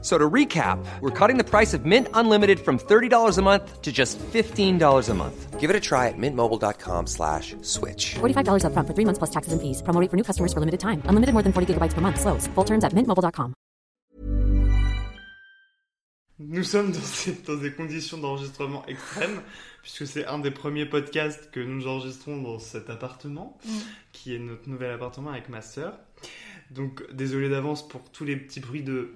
So to recap, we're cutting the price of Mint Unlimited from $30 a month to just $15 a month. Give it a try at mintmobile.com slash switch. $45 upfront for three months plus taxes and fees. Promo rate for new customers for limited time. Unlimited more than 40 gigabytes per month. Slows. Full terms at mintmobile.com. Nous sommes dans, ces- dans des conditions d'enregistrement extrêmes, puisque c'est un des premiers podcasts que nous enregistrons dans cet appartement, qui est notre nouvel appartement avec ma sœur. Donc, désolé d'avance pour tous les petits bruits de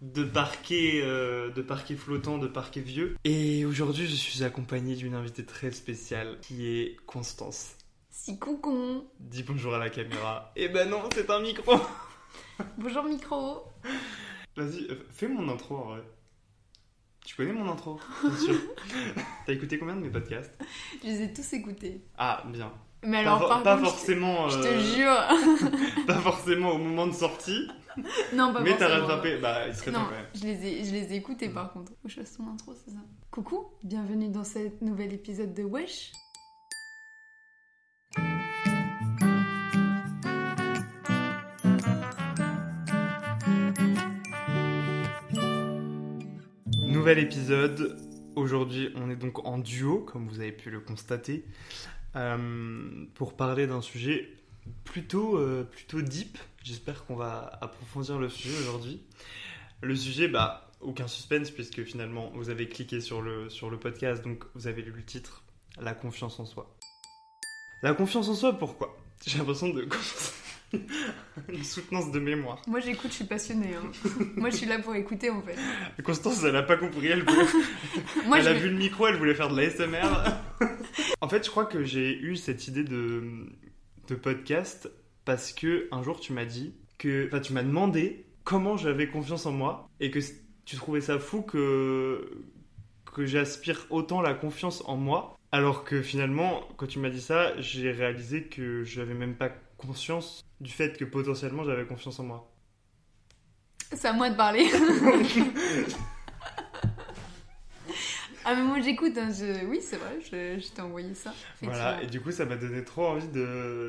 de parquet, euh, de parquet flottant, de parquet vieux. Et aujourd'hui, je suis accompagné d'une invitée très spéciale, qui est Constance. Si coucou Dis bonjour à la caméra. Eh ben non, c'est un micro Bonjour micro Vas-y, euh, fais mon intro en vrai. Tu connais mon intro Bien sûr. T'as écouté combien de mes podcasts? Je les ai tous écoutés. Ah, bien. Mais Pas, alors par pas contre, forcément. je te, euh, jure Pas forcément au moment de sortie, Non, pas mais t'as forcément. rattrapé. Bah, il serait temps Non, quand même. je les ai, je les ai écoutés par contre. Faut que je fasse ton intro, c'est ça Coucou, bienvenue dans ce nouvel épisode de Wesh. Nouvel épisode. Aujourd'hui, on est donc en duo, comme vous avez pu le constater, pour parler d'un sujet plutôt, euh, plutôt deep. J'espère qu'on va approfondir le sujet aujourd'hui. Le sujet, bah, aucun suspense, puisque finalement, vous avez cliqué sur le, sur le podcast, donc vous avez lu le titre La confiance en soi. La confiance en soi, pourquoi? J'ai l'impression de une soutenance de mémoire. Moi j'écoute, je suis passionnée. hein. Moi je suis là pour écouter en fait. Constance, elle a pas compris, elle voulait Moi elle je a vais- vu le micro, elle voulait faire de la SMR. en fait, je crois que j'ai eu cette idée de, de podcast parce que un jour tu m'as dit que, enfin, tu m'as demandé comment j'avais confiance en moi et que tu trouvais ça fou que que j'aspire autant la confiance en moi, alors que finalement, quand tu m'as dit ça, j'ai réalisé que j'avais même pas conscience du fait que potentiellement j'avais confiance en moi. C'est à moi de parler. ah mais moi j'écoute, hein, je- oui c'est vrai, je, je t'ai envoyé ça. Voilà, et du coup, ça m'a donné trop envie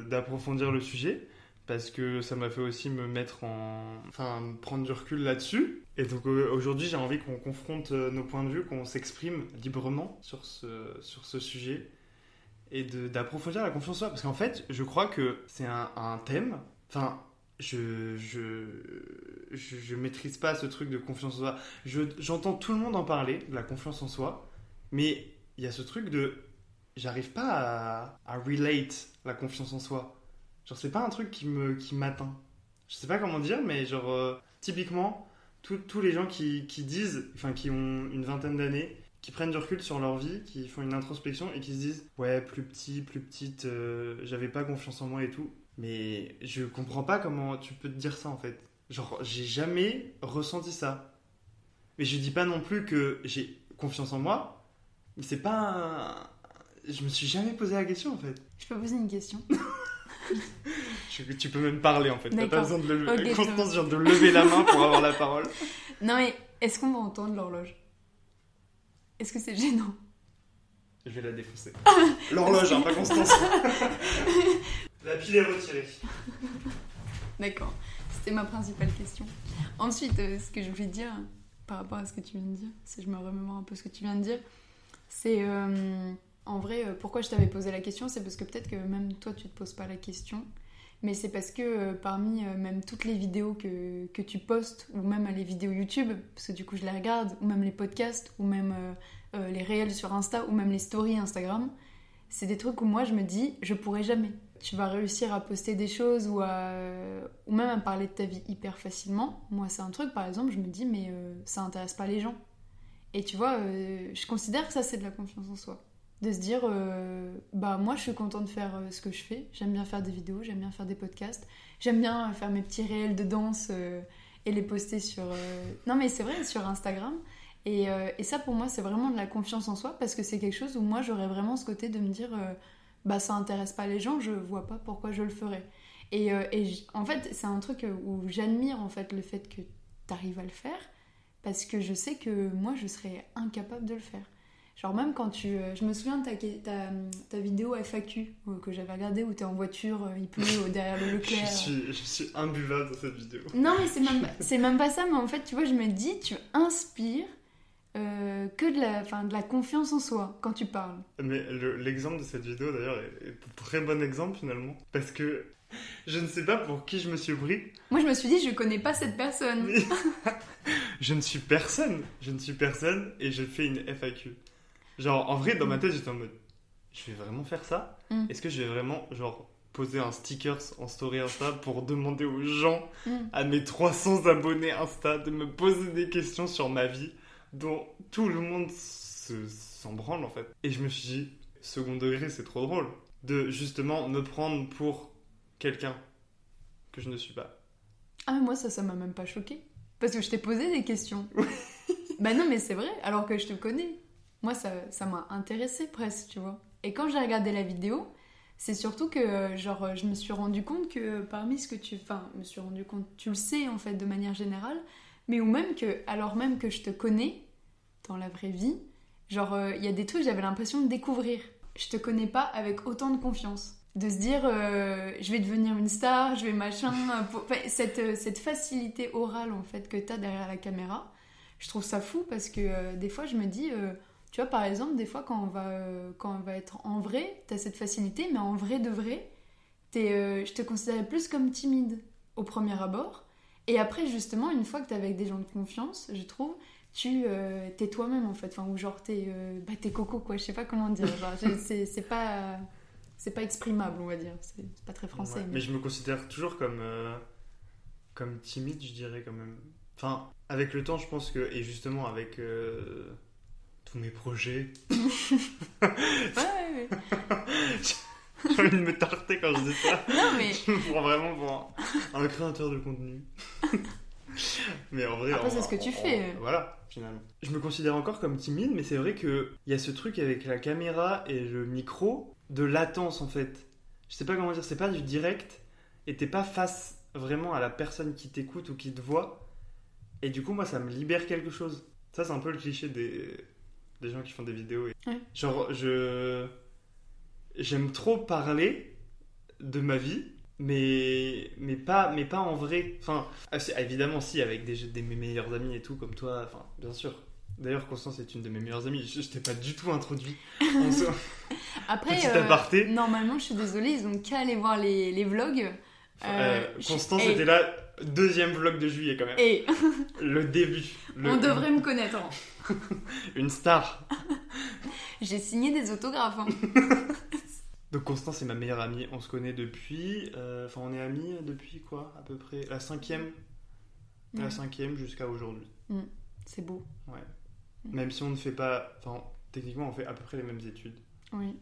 d'approfondir le sujet parce que ça m'a fait aussi me mettre en. Enfin, prendre du recul là-dessus. Et donc aujourd'hui, j'ai envie qu'on confronte euh, nos points de vue, qu'on s'exprime librement sur ce, sur ce sujet et d'approfondir la confiance en soi. Parce qu'en fait, je crois que c'est un, un thème. Enfin, je, je, je, je maîtrise pas ce truc de confiance en soi. Je- J'entends tout le monde en parler, de la confiance en soi, mais il y a ce truc de j'arrive pas à, relate la confiance en soi. Genre, c'est pas un truc qui me qui m'atteint. Je sais pas comment dire, mais genre, euh, typiquement, tous tous les gens qui, qui disent, enfin, qui ont une vingtaine d'années, qui prennent du recul sur leur vie, qui font une introspection et qui se disent, ouais, plus petit, plus petite, euh, j'avais pas confiance en moi et tout. Mais je comprends pas comment tu peux te dire ça en fait. Genre, j'ai jamais ressenti ça. Mais je dis pas non plus que j'ai confiance en moi, mais c'est pas un... Je me suis jamais posé la question en fait. Je peux poser une question Tu, tu peux même parler en fait. T'as pas besoin de lever. Constance vient de lever la main pour avoir la parole. Non mais est-ce qu'on va entendre l'horloge? Est-ce que c'est gênant? Je vais la défoncer. L'horloge, hein, pas Constance. la pile est retirée. D'accord, c'était ma principale question. Ensuite, euh, ce que je voulais dire par rapport à ce que tu viens de dire, si je me remémore un peu ce que tu viens de dire, c'est euh, en vrai, euh, pourquoi je t'avais posé la question, c'est parce que peut-être que même toi tu te poses pas la question, mais c'est parce que euh, parmi même toutes les vidéos que, que tu postes, ou même les vidéos YouTube, parce que du coup je les regarde, ou même les podcasts, ou même les réels sur Insta, ou même les stories Instagram, c'est des trucs où moi je me dis, je pourrais jamais. Tu vas réussir à poster des choses ou, ou même à parler de ta vie hyper facilement. Moi, c'est un truc, par exemple, je me dis, mais ça intéresse pas les gens. Et tu vois, euh, je considère que ça, c'est de la confiance en soi. De se dire, euh, bah moi, je suis contente de faire euh, ce que je fais. J'aime bien faire des vidéos, j'aime bien faire des podcasts. J'aime bien faire mes petits réels de danse et les poster sur... Non, mais c'est vrai, sur Instagram. Et, et ça, pour moi, c'est vraiment de la confiance en soi parce que c'est quelque chose où moi, j'aurais vraiment ce côté de me dire, bah ça intéresse pas les gens, je vois pas pourquoi je le ferais. Et, et en fait, c'est un truc où j'admire en fait le fait que tu arrives à le faire parce que je sais que moi, je serais incapable de le faire. Genre même quand tu... euh, Je me souviens de ta, ta, ta vidéo FAQ euh, que j'avais regardée où tu es en voiture, euh, il pleut derrière le Je Leclerc. suis, je suis imbuvable dans cette vidéo. Non, mais c'est même, c'est même pas ça, mais en fait, tu vois, je me dis, tu inspires euh, que de la, enfin, de la confiance en soi quand tu parles. Mais le- l'exemple de cette vidéo d'ailleurs est, est un très bon exemple finalement. Parce que je ne sais pas pour qui je me suis pris. Moi, je me suis dit, je connais pas cette personne. je ne suis personne. Je ne suis personne et j'ai fait une FAQ. Genre en vrai dans ma tête j'étais en mode je vais vraiment faire ça? Mm. Est-ce que je vais vraiment genre poser un stickers en story Insta pour demander aux gens Mm. à mes 300 abonnés Insta de me poser des questions sur ma vie dont tout le monde se- s'en branle en fait? Et je me suis dit, second degré, c'est trop drôle de justement me prendre pour quelqu'un que je ne suis pas. Ah, mais moi, ça, ça m'a même pas choqué. Parce que je t'ai posé des questions. bah non, mais c'est vrai, alors que je te connais. Moi, ça ça m'a intéressé presque, tu vois. Et quand j'ai regardé la vidéo, c'est surtout que, euh, genre, je me suis rendu compte que parmi ce que tu... Enfin, je me suis rendu compte, tu le sais, en fait, de manière générale, mais ou même que, alors même que je te connais, dans la vraie vie, genre, euh, il y a des trucs, j'avais l'impression de découvrir. Je te connais pas avec autant de confiance. De se dire, euh, je vais devenir une star, je vais machin. euh, pour- enfin, cette, euh, cette facilité orale, en fait, que tu as derrière la caméra, je trouve ça fou parce que euh, des fois, je me dis, euh, tu vois, par exemple, des fois, quand on va, quand on va être en vrai, tu as cette facilité, mais en vrai de vrai, t'es, je te considérais plus comme timide au premier abord. Et après, justement, une fois que tu es avec des gens de confiance, je trouve, tu t'es toi-même en fait. Enfin, ou genre, t'es, bah, t'es coco, quoi. Je sais pas comment dire. C'est pas. C'est pas exprimable, on va dire. C'est, pas très français. Ouais, mais- Mais je me considère toujours comme, euh, comme timide, je dirais quand même. Enfin, avec le temps, je pense que, et justement avec euh, tous mes projets, Ouais, ouais, ouais. j'ai envie de me tarter quand je dis ça. Non, mais. Je me prends vraiment pour un, un créateur de contenu. mais en vrai. Après, c'est ce que tu fais. Voilà, finalement. Je me considère encore comme timide, mais c'est vrai qu'il y a ce truc avec la caméra et le micro de latence en fait. Je sais pas comment dire, c'est pas du direct et t'es pas face vraiment à la personne qui t'écoute ou qui te voit. Et du coup, moi, ça me libère quelque chose. Ça, c'est un peu le cliché des, des gens qui font des vidéos. et- Ouais. Genre, je. J'aime trop parler de ma vie, mais, mais, pas, mais pas en vrai. Enfin, ah, si, évidemment, si, avec des, des mes meilleurs amis et tout, comme toi, enfin, bien sûr. D'ailleurs, Constance est une de mes meilleures amies. Je, je t'ai pas du tout introduit. En soi. Après, Petit euh, aparté. normalement, je suis désolée, ils ont qu'à aller voir les, les vlogs. Euh, Euh, je- Constance et- était là, deuxième vlog de juillet quand même. Et Le début. Le- on devrait me connaître. hein. Une star. J'ai signé des autographes. hein. Donc Constance est ma meilleure amie. On se connaît depuis. euh, Enfin, on est amis depuis quoi À peu près? La cinquième? La Ouais. cinquième jusqu'à aujourd'hui. C'est beau. Ouais. Même si on ne fait pas. Enfin, techniquement, on fait à peu près les mêmes études. Oui.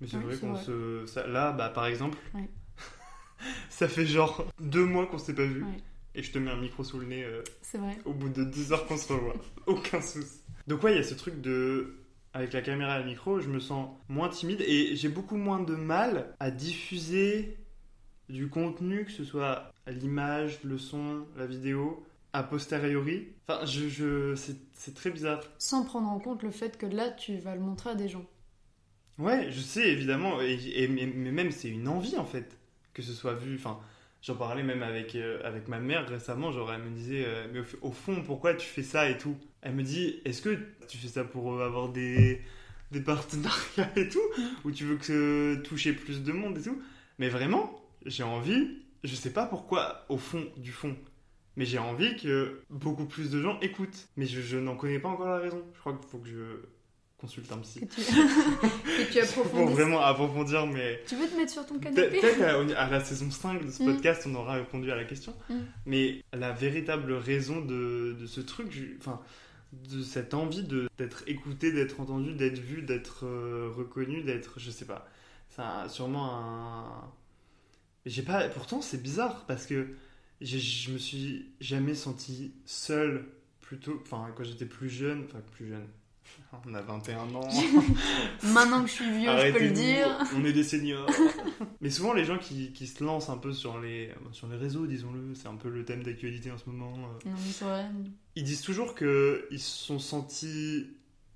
Mais c'est vrai qu'on se. ça- là, bah, par exemple, Ouais. ça fait genre deux mois qu'on s'est pas vu. Ouais. Et je te mets un micro sous le nez euh, vrai. au bout de deux heures qu'on se revoit. Aucun souci. Donc, ouais, il y a ce truc de. Avec la caméra et le micro, je me sens moins timide et j'ai beaucoup moins de mal à diffuser du contenu, que ce soit l'image, le son, la vidéo, a posteriori. Enfin, je, je, c'est très bizarre. Sans prendre en compte le fait que là, tu vas le montrer à des gens. Ouais, je sais évidemment, et, et- mais, mais même c'est une envie en fait que ce soit vu. Enfin, j'en parlais même avec euh, avec ma mère récemment. Genre, elle me disait, euh, mais au, fond, pourquoi tu fais ça et tout? Elle me dit, est-ce que tu fais ça pour euh, avoir des des partenariats et tout, ou tu veux que toucher plus de monde et tout? Mais vraiment, j'ai envie. Je sais pas pourquoi au fond du fond. Mais j'ai envie que beaucoup plus de gens écoutent. Mais je, je n'en connais pas encore la raison. Je crois qu'il faut que je consulte un psy. Que tu, que tu Pour vraiment approfondir, mais. Tu veux te mettre sur ton canapé Peut-être à, à la saison 5 de ce Mm. podcast, on aura répondu à la question. Mm. Mais la véritable raison de, de ce truc, enfin, de cette envie d'être écouté, d'être entendu, d'être vu, d'être euh, reconnu, d'être. Je sais pas. C'est un- sûrement un. J'ai pas. Pourtant, c'est bizarre parce que je me suis jamais senti seul plutôt. Enfin, quand j'étais plus jeune. Enfin, plus jeune. On a 21 ans. Maintenant que je suis vieux, je peux le dire. On est des seniors. Mais souvent, les gens qui, qui se lancent un peu sur les, sur les réseaux, disons-le, c'est un peu le thème d'actualité en ce moment. euh, Non, mais c'est vrai. Ils disent toujours qu'ils se sont sentis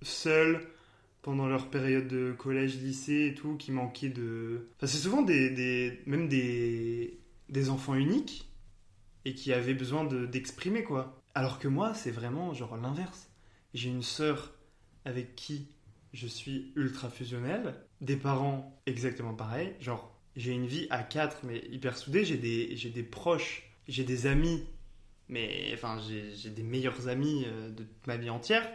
seuls pendant leur période de collège, lycée et tout, qui manquaient de... Enfin, c'est souvent des, des- même des, des enfants uniques et qui avaient besoin de- d'exprimer, quoi. Alors que moi, c'est vraiment genre l'inverse. J'ai une sœur avec qui je suis ultra fusionnel, des parents exactement pareil, genre j'ai une vie à quatre mais hyper soudée, j'ai des, j'ai des proches, j'ai des amis mais enfin j'ai des meilleurs amis euh, de ma vie entière.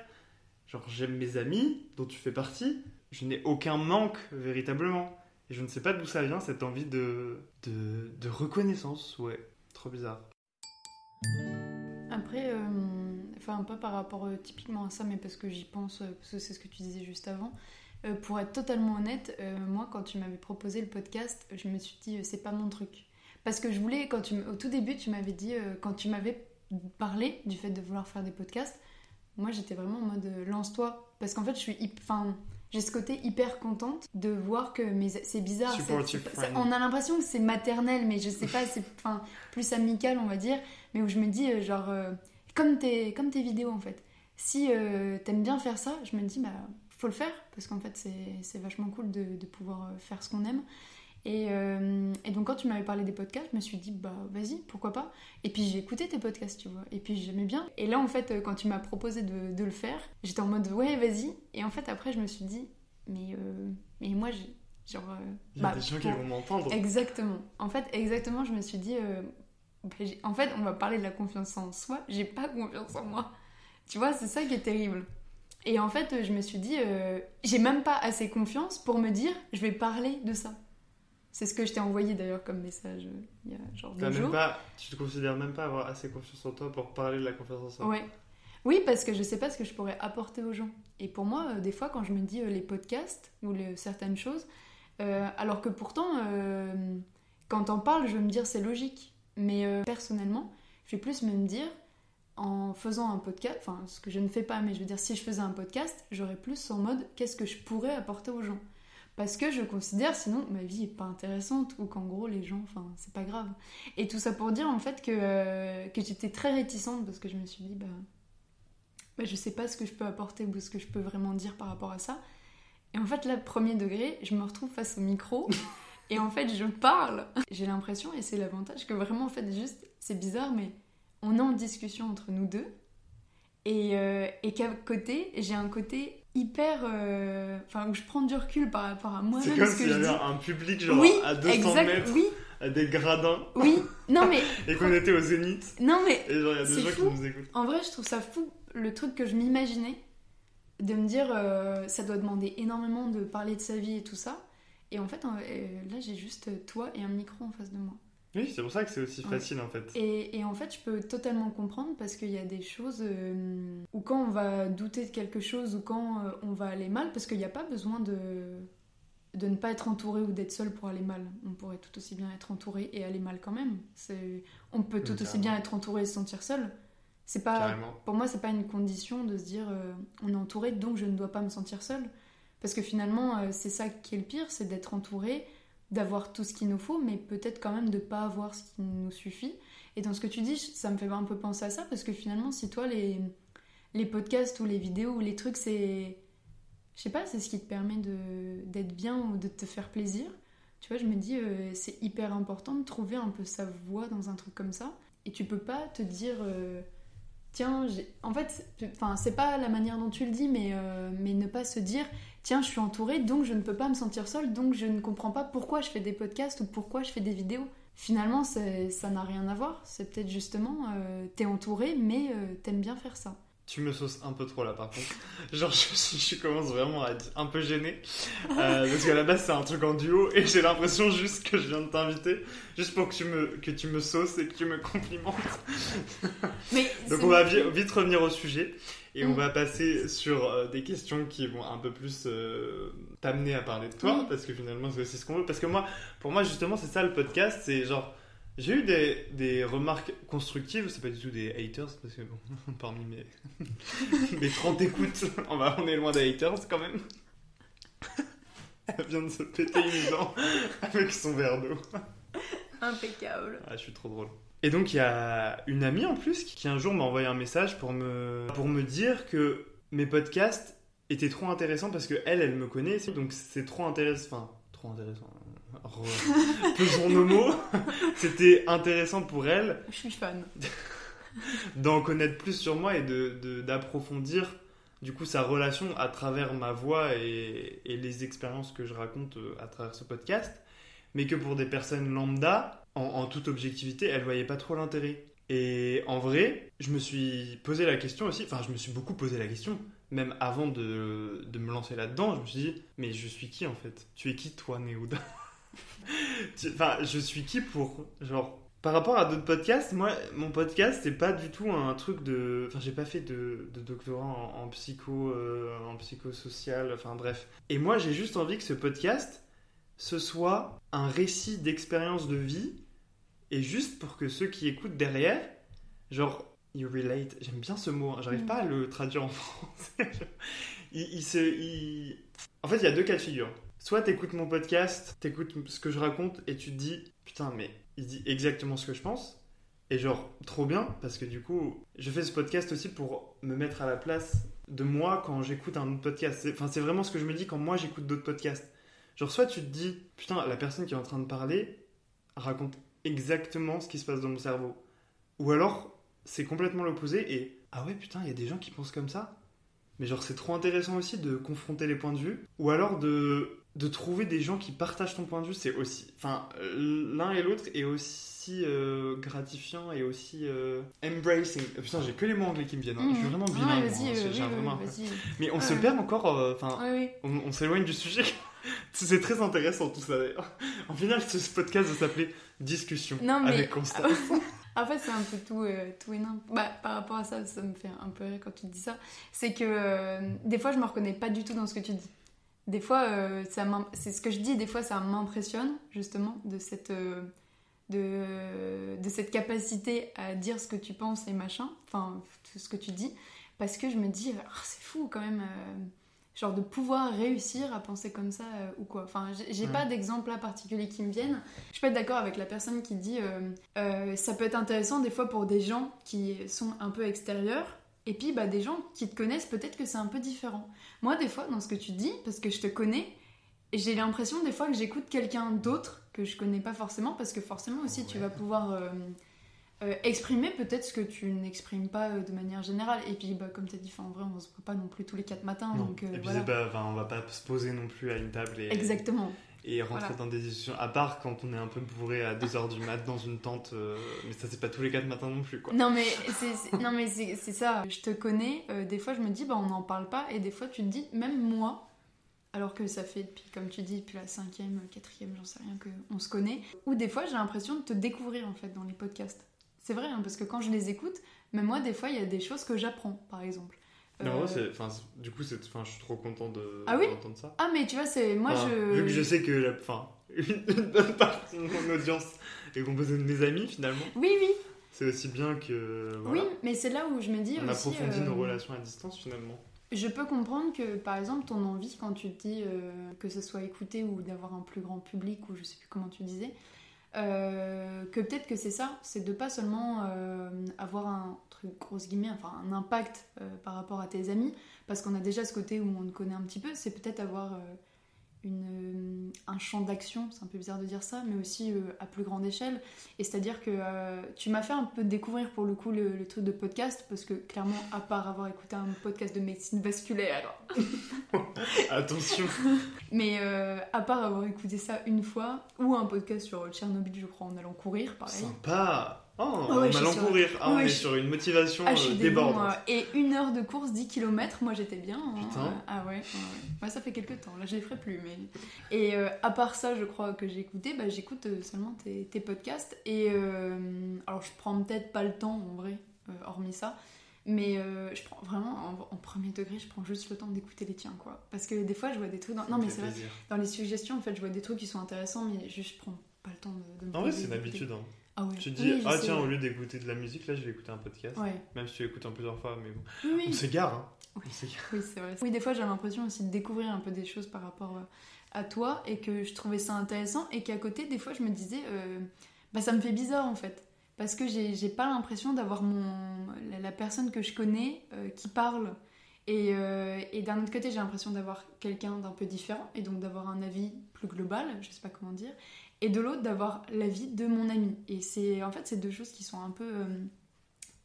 Genre j'aime mes amis dont tu fais partie. Je n'ai aucun manque véritablement. Et je ne sais pas d'où ça vient cette envie de, de, de reconnaissance. Ouais, trop bizarre. Après, euh, enfin, pas par rapport euh, typiquement à ça, mais parce que j'y pense, euh, parce que c'est ce que tu disais juste avant. Euh, pour être totalement honnête, moi, quand tu m'avais proposé le podcast, je me suis dit, c'est pas mon truc. Parce que je voulais, quand tu, au tout début, tu m'avais dit, quand tu m'avais parlé du fait de vouloir faire des podcasts, moi j'étais vraiment en mode lance-toi. Parce qu'en fait, je suis. Enfin, j'ai ce côté hyper contente de voir que mes... c'est bizarre. on a l'impression que c'est maternel, mais je sais pas, c'est enfin, plus amical, on va dire. Mais où je me dis, genre, euh, comme, tes, comme tes vidéos en fait. Si euh, t'aimes bien faire ça, je me dis, bah, faut le faire. Parce qu'en fait, c'est vachement cool de, de pouvoir euh, faire ce qu'on aime. Et, euh, et donc, quand tu m'avais parlé des podcasts, je me suis dit, bah, vas-y, pourquoi pas. Et puis, j'ai écouté tes podcasts, tu vois. Et puis, j'aimais bien. Et là, en fait, quand tu m'as proposé de, de le faire, j'étais en mode, ouais, vas-y. Et en fait, après, je me suis dit, mais, euh, mais moi, j'ai. Genre. euh, Il y a bah, des gens qui vont m'entendre. Exactement. En fait, exactement, je me suis dit, euh, en fait, on va parler de la confiance en soi. J'ai pas confiance en moi. Tu vois, c'est ça qui est terrible. Et en fait, je me suis dit, euh, j'ai même pas assez confiance pour me dire, je vais parler de ça. C'est ce que je t'ai envoyé d'ailleurs comme message euh, il y a genre deux jours. pas, tu te considères même pas avoir assez confiance en toi pour parler de la confiance en soi. Ouais. Oui, parce que je sais pas ce que je pourrais apporter aux gens. Et pour moi, euh, des fois, quand je me dis les podcasts ou les- certaines choses, alors que pourtant, quand t'en parles, je vais me dire c'est logique. Mais euh, personnellement, je vais plus me dire, en faisant un podcast, enfin, ce que je ne fais pas, mais je veux dire, si je faisais un podcast, j'aurais plus en mode qu'est-ce que je pourrais apporter aux gens? Parce que je considère sinon ma vie est pas intéressante ou qu'en gros les gens, enfin c'est pas grave. Et tout ça pour dire en fait que, euh, que j'étais très réticente parce que je me suis dit bah, bah je sais pas ce que je peux apporter ou ce que je peux vraiment dire par rapport à ça. Et en fait là premier degré, je me retrouve face au micro et en fait je parle. J'ai l'impression et c'est l'avantage que vraiment en fait juste c'est bizarre mais on est en discussion entre nous deux et, euh, et qu'à côté j'ai un côté hyper euh, enfin où je prends du recul par rapport à C'est moi-même comme ce que s'il y avait un public genre oui, à 200 exact, mètres, oui, à des gradins, oui. Non mais, et qu'on était au zénith. non mais, Et genre il y a des C'est gens fou. qui nous écoutent. en vrai, je trouve ça fou le truc que je m'imaginais de me dire euh, ça doit demander énormément de parler de sa vie et tout ça. Et en fait, euh, là, j'ai juste toi et un micro en face de moi. Oui, c'est pour ça que c'est aussi Ouais. facile en fait. Et, et en fait, je peux totalement comprendre parce qu'il y a des choses euh, où quand on va douter de quelque chose ou quand euh, on va aller mal, parce qu'il n'y a pas besoin de, de ne pas être entouré ou d'être seul pour aller mal. On pourrait tout aussi bien être entouré et aller mal quand même. On peut tout Oui, aussi bien être entouré et se sentir seul. C'est pas, Carrément. pour moi, c'est pas une condition de se dire euh, on est entouré donc je ne dois pas me sentir seul. Parce que finalement, euh, c'est ça qui est le pire, c'est d'être entouré, d'avoir tout ce qu'il nous faut, mais peut-être quand même de pas avoir ce qui nous suffit. Et dans ce que tu dis, ça me fait un peu penser à ça, parce que finalement, si toi, les, les podcasts ou les vidéos ou les trucs, c'est. Je sais pas, c'est ce qui te permet d'être bien ou de te faire plaisir. Tu vois, je me dis, euh, c'est hyper important de trouver un peu sa voie dans un truc comme ça. Et tu peux pas te dire. euh, Tiens, en fait, c'est pas la manière dont tu le dis, mais, euh, mais ne pas se dire, tiens, je suis entourée, donc je ne peux pas me sentir seule, donc je ne comprends pas pourquoi je fais des podcasts ou pourquoi je fais des vidéos. Finalement, ça n'a rien à voir. C'est peut-être justement, euh, t'es entouré, mais euh, t'aimes bien faire ça. Tu me sauces un peu trop là par contre. Genre je, je commence vraiment à être un peu gêné. Euh, parce qu'à la base c'est un truc en duo et j'ai l'impression juste que je viens de t'inviter. Juste pour que tu, me, que tu me sauces et que tu me complimentes. Mais Donc on va vi- vite revenir au sujet. Et on Mm. va passer sur euh, des questions qui vont un peu plus euh, t'amener à parler de toi. Oui. Parce que finalement c'est aussi ce qu'on veut. Parce que moi, pour moi justement c'est ça le podcast. C'est genre J'ai eu des, des remarques constructives, c'est pas du tout des haters, parce que bon, parmi mes, mes 30 écoutes, on, va, on est loin des haters quand même. Elle vient de se péter une dent avec son verre d'eau. Impeccable. Ah, je suis trop drôle. Et donc, il y a une amie en plus qui, qui un jour m'a envoyé un message pour me, pour me dire que mes podcasts étaient trop intéressants parce que elle, elle me connaît, donc c'est trop intéressant. Enfin, trop intéressant. Re- Pesons nos mots. C'était intéressant pour elle Je suis fan. d'en connaître plus sur moi et de, de- d'approfondir du coup sa relation à travers ma voix et, et les expériences que je raconte euh, à travers ce podcast, mais que pour des personnes lambda, en, en toute objectivité, elle voyait pas trop l'intérêt. Et en vrai, je me suis posé la question aussi, enfin je me suis beaucoup posé la question, même avant de, de me lancer là-dedans, je me suis dit, mais je suis qui en fait? Tu es qui toi, Néouda Enfin, je suis qui pour, genre, par rapport à d'autres podcasts, moi, mon podcast, c'est pas du tout un truc de. Enfin, j'ai pas fait de, de doctorat en, en psycho, euh, en psychosocial, enfin bref. Et moi, j'ai juste envie que ce podcast, ce soit un récit d'expérience de vie, et juste pour que ceux qui écoutent derrière, genre, you relate. J'aime bien ce mot, hein, j'arrive Mm. pas à le traduire en français. il, il se. il- En fait, il y a deux cas de figure. Soit t'écoutes mon podcast, t'écoutes ce que je raconte et tu te dis putain mais il dit exactement ce que je pense et genre trop bien parce que du coup je fais ce podcast aussi pour me mettre à la place de moi quand j'écoute un autre podcast. Enfin c'est vraiment ce que je me dis quand moi j'écoute d'autres podcasts. Genre soit tu te dis putain la personne qui est en train de parler raconte exactement ce qui se passe dans mon cerveau ou alors c'est complètement l'opposé et ah ouais putain il y a des gens qui pensent comme ça mais genre c'est trop intéressant aussi de confronter les points de vue ou alors de de trouver des gens qui partagent ton point de vue c'est aussi enfin l'un et l'autre est aussi euh, gratifiant et aussi euh, embracing. Putain j'ai que les mots anglais qui me viennent hein. je suis vraiment Ah, bilingue vas-y, moi, euh, oui, vraiment- mais on se Ouais. perd encore euh, enfin Oui, on, on s'éloigne du sujet. C'est très intéressant tout ça d'ailleurs. En final ce podcast va s'appeler discussion Non, mais- avec Constance. En fait, c'est un peu tout, euh, tout et Bah, par rapport à ça, ça me fait un peu rire quand tu dis ça. C'est que euh, des fois, je me reconnais pas du tout dans ce que tu dis. Des fois, euh, c'est ce que je dis, des fois, ça m'impressionne, justement, de cette, euh, de, de cette capacité à dire ce que tu penses et machin, enfin, tout ce que tu dis, parce que je me dis, ah, c'est fou quand même, euh, genre de pouvoir réussir à penser comme ça ou quoi. Enfin, j'ai Ouais. pas d'exemple là particulier qui me viennent. Je peux être d'accord avec la personne qui dit, ça peut être intéressant des fois pour des gens qui sont un peu extérieurs. Et puis bah, des gens qui te connaissent, peut-être que c'est un peu différent. Moi, des fois, dans ce que tu dis, parce que je te connais, j'ai l'impression des fois que j'écoute quelqu'un d'autre que je connais pas forcément, parce que forcément aussi tu vas pouvoir euh, euh, exprimer peut-être ce que tu n'exprimes pas euh, de manière générale. Et puis, bah, comme tu as dit, en vrai, on se voit pas non plus tous les quatre matins. Non. Donc, et puis voilà. enfin, on va pas se poser non plus à une table et, Exactement. Et rentrer Voilà. dans des discussions, à part quand on est un peu bourré à 2h du mat dans une tente, euh, mais ça c'est pas tous les 4 matins non plus quoi. Non mais c'est c'est- non mais c'est c'est ça. Je te connais. euh, des fois je me dis bah on n'en parle pas et des fois tu te dis même moi. Alors que ça fait depuis comme tu dis depuis la cinquième, quatrième, j'en sais rien que on se connaît. Ou des fois j'ai l'impression de te découvrir en fait dans les podcasts. C'est vrai hein, parce que quand je les écoute, même moi des fois il y a des choses que j'apprends par exemple. Non, Euh, c'est- du coup, c'est- enfin, je suis trop content de Ah oui d'entendre ça. Ah mais tu vois c'est moi Enfin, je. Vu que je sais que la, enfin, une, une bonne partie de mon audience est composée de mes amis finalement, Oui oui c'est aussi bien que voilà, oui mais c'est là où je me dis on aussi. approfondit euh, nos relations à distance finalement. Je peux comprendre que, par exemple, ton envie, quand tu te dis euh, que ce soit écouté ou d'avoir un plus grand public, ou je sais plus comment tu disais, euh, que peut-être que c'est ça, c'est de pas seulement euh, avoir un truc, grosse guillemets, enfin un impact euh, par rapport à tes amis, parce qu'on a déjà ce côté où on te connaît un petit peu, c'est peut-être avoir une, euh, un champ d'action, c'est un peu bizarre de dire ça, mais aussi euh, à plus grande échelle. Et c'est-à-dire que euh, tu m'as fait un peu découvrir pour le coup le, le truc de podcast, parce que clairement, à part avoir écouté un podcast de médecine vasculaire, Attention, mais euh, à part avoir écouté ça une fois, ou un podcast sur Tchernobyl, je crois, en allant courir, pareil. sympa. Oh, Ah ouais, on je suis courir. Ah, on est je- sur une motivation Ah, je euh, débordante. euh, et une heure de course, 10 km, moi j'étais bien. hein. Putain. Ah ouais, ouais, ouais. Moi, ça fait quelques temps, là je les ferai plus. Mais... Et euh, à part ça, je crois que j'ai écouté, bah, j'écoute euh, seulement tes, tes podcasts. Et euh, alors je prends peut-être pas le temps en vrai, hormis ça. Mais je prends vraiment en, en premier degré, je prends juste le temps d'écouter les tiens quoi. Parce que des fois je vois des trucs dans... Non mais c'est vrai, dans les suggestions en fait je vois des trucs qui sont intéressants mais juste je prends pas le temps de, de me En vrai, c'est une habitude. hein. Ah. Tu te dis, Oui, ah tiens, au lieu d'écouter de la musique, là, je vais écouter un podcast. Ouais. Même si tu l'écoutes en plusieurs fois, mais bon. Oui, oui. On s'égare, hein. Oui. On s'égare. Oui, c'est vrai. Oui, des fois, j'ai l'impression aussi de découvrir un peu des choses par rapport euh, à toi et que je trouvais ça intéressant et qu'à côté, des fois, je me disais, euh, bah, ça me fait bizarre en fait. Parce que j'ai j'ai pas l'impression d'avoir mon la, la personne que je connais euh, qui parle. Et, euh, et d'un autre côté, j'ai l'impression d'avoir quelqu'un d'un peu différent et donc d'avoir un avis plus global, je sais pas comment dire. Et de l'autre, d'avoir l'avis de mon ami. Et c'est en fait, c'est deux choses qui sont un peu, euh,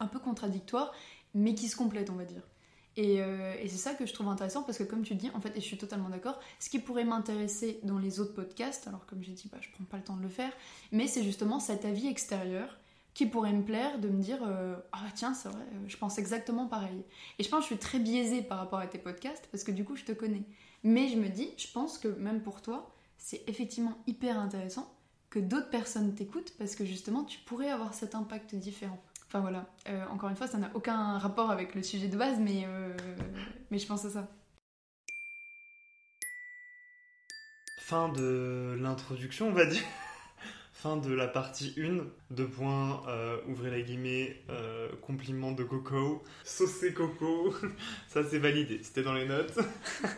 un peu contradictoires, mais qui se complètent, on va dire. Et, euh, et c'est ça que je trouve intéressant parce que comme tu dis, en fait, et je suis totalement d'accord, ce qui pourrait m'intéresser dans les autres podcasts, alors comme j'ai dit, bah, je prends pas le temps de le faire, mais c'est justement cet avis extérieur qui pourrait me plaire de me dire euh, ah tiens c'est vrai je pense exactement pareil et je pense que je suis très biaisée par rapport à tes podcasts parce que du coup je te connais mais je me dis je pense que même pour toi c'est effectivement hyper intéressant que d'autres personnes t'écoutent parce que justement tu pourrais avoir cet impact différent. Enfin voilà. Euh, encore une fois ça n'a aucun rapport avec le sujet de base mais euh, mais je pense à ça. Fin de l'introduction, on va dire. Fin de la partie 1. Deux points, euh, ouvrez les guillemets, euh, compliment de Coco, saucé Coco. Ça, c'est validé, c'était dans les notes.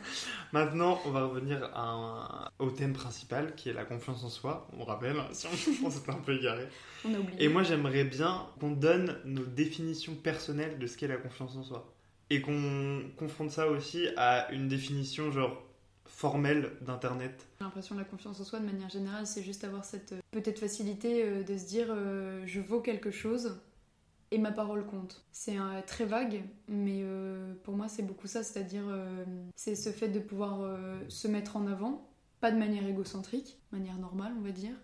Maintenant, on va revenir à un- au thème principal qui est la confiance en soi. On rappelle, hein, si on, on s'était un peu égaré. on a oublié Et moi, j'aimerais bien qu'on donne nos définitions personnelles de ce qu'est la confiance en soi. Et qu'on confronte ça aussi à une définition, genre, d'Internet. J'ai l'impression que la confiance en soi, de manière générale, c'est juste avoir cette euh, peut-être facilité euh, de se dire euh, je vaux quelque chose et ma parole compte. C'est très vague, mais pour moi, c'est beaucoup ça, c'est-à-dire c'est ce fait de pouvoir se mettre en avant, pas de manière égocentrique, manière normale, on va dire.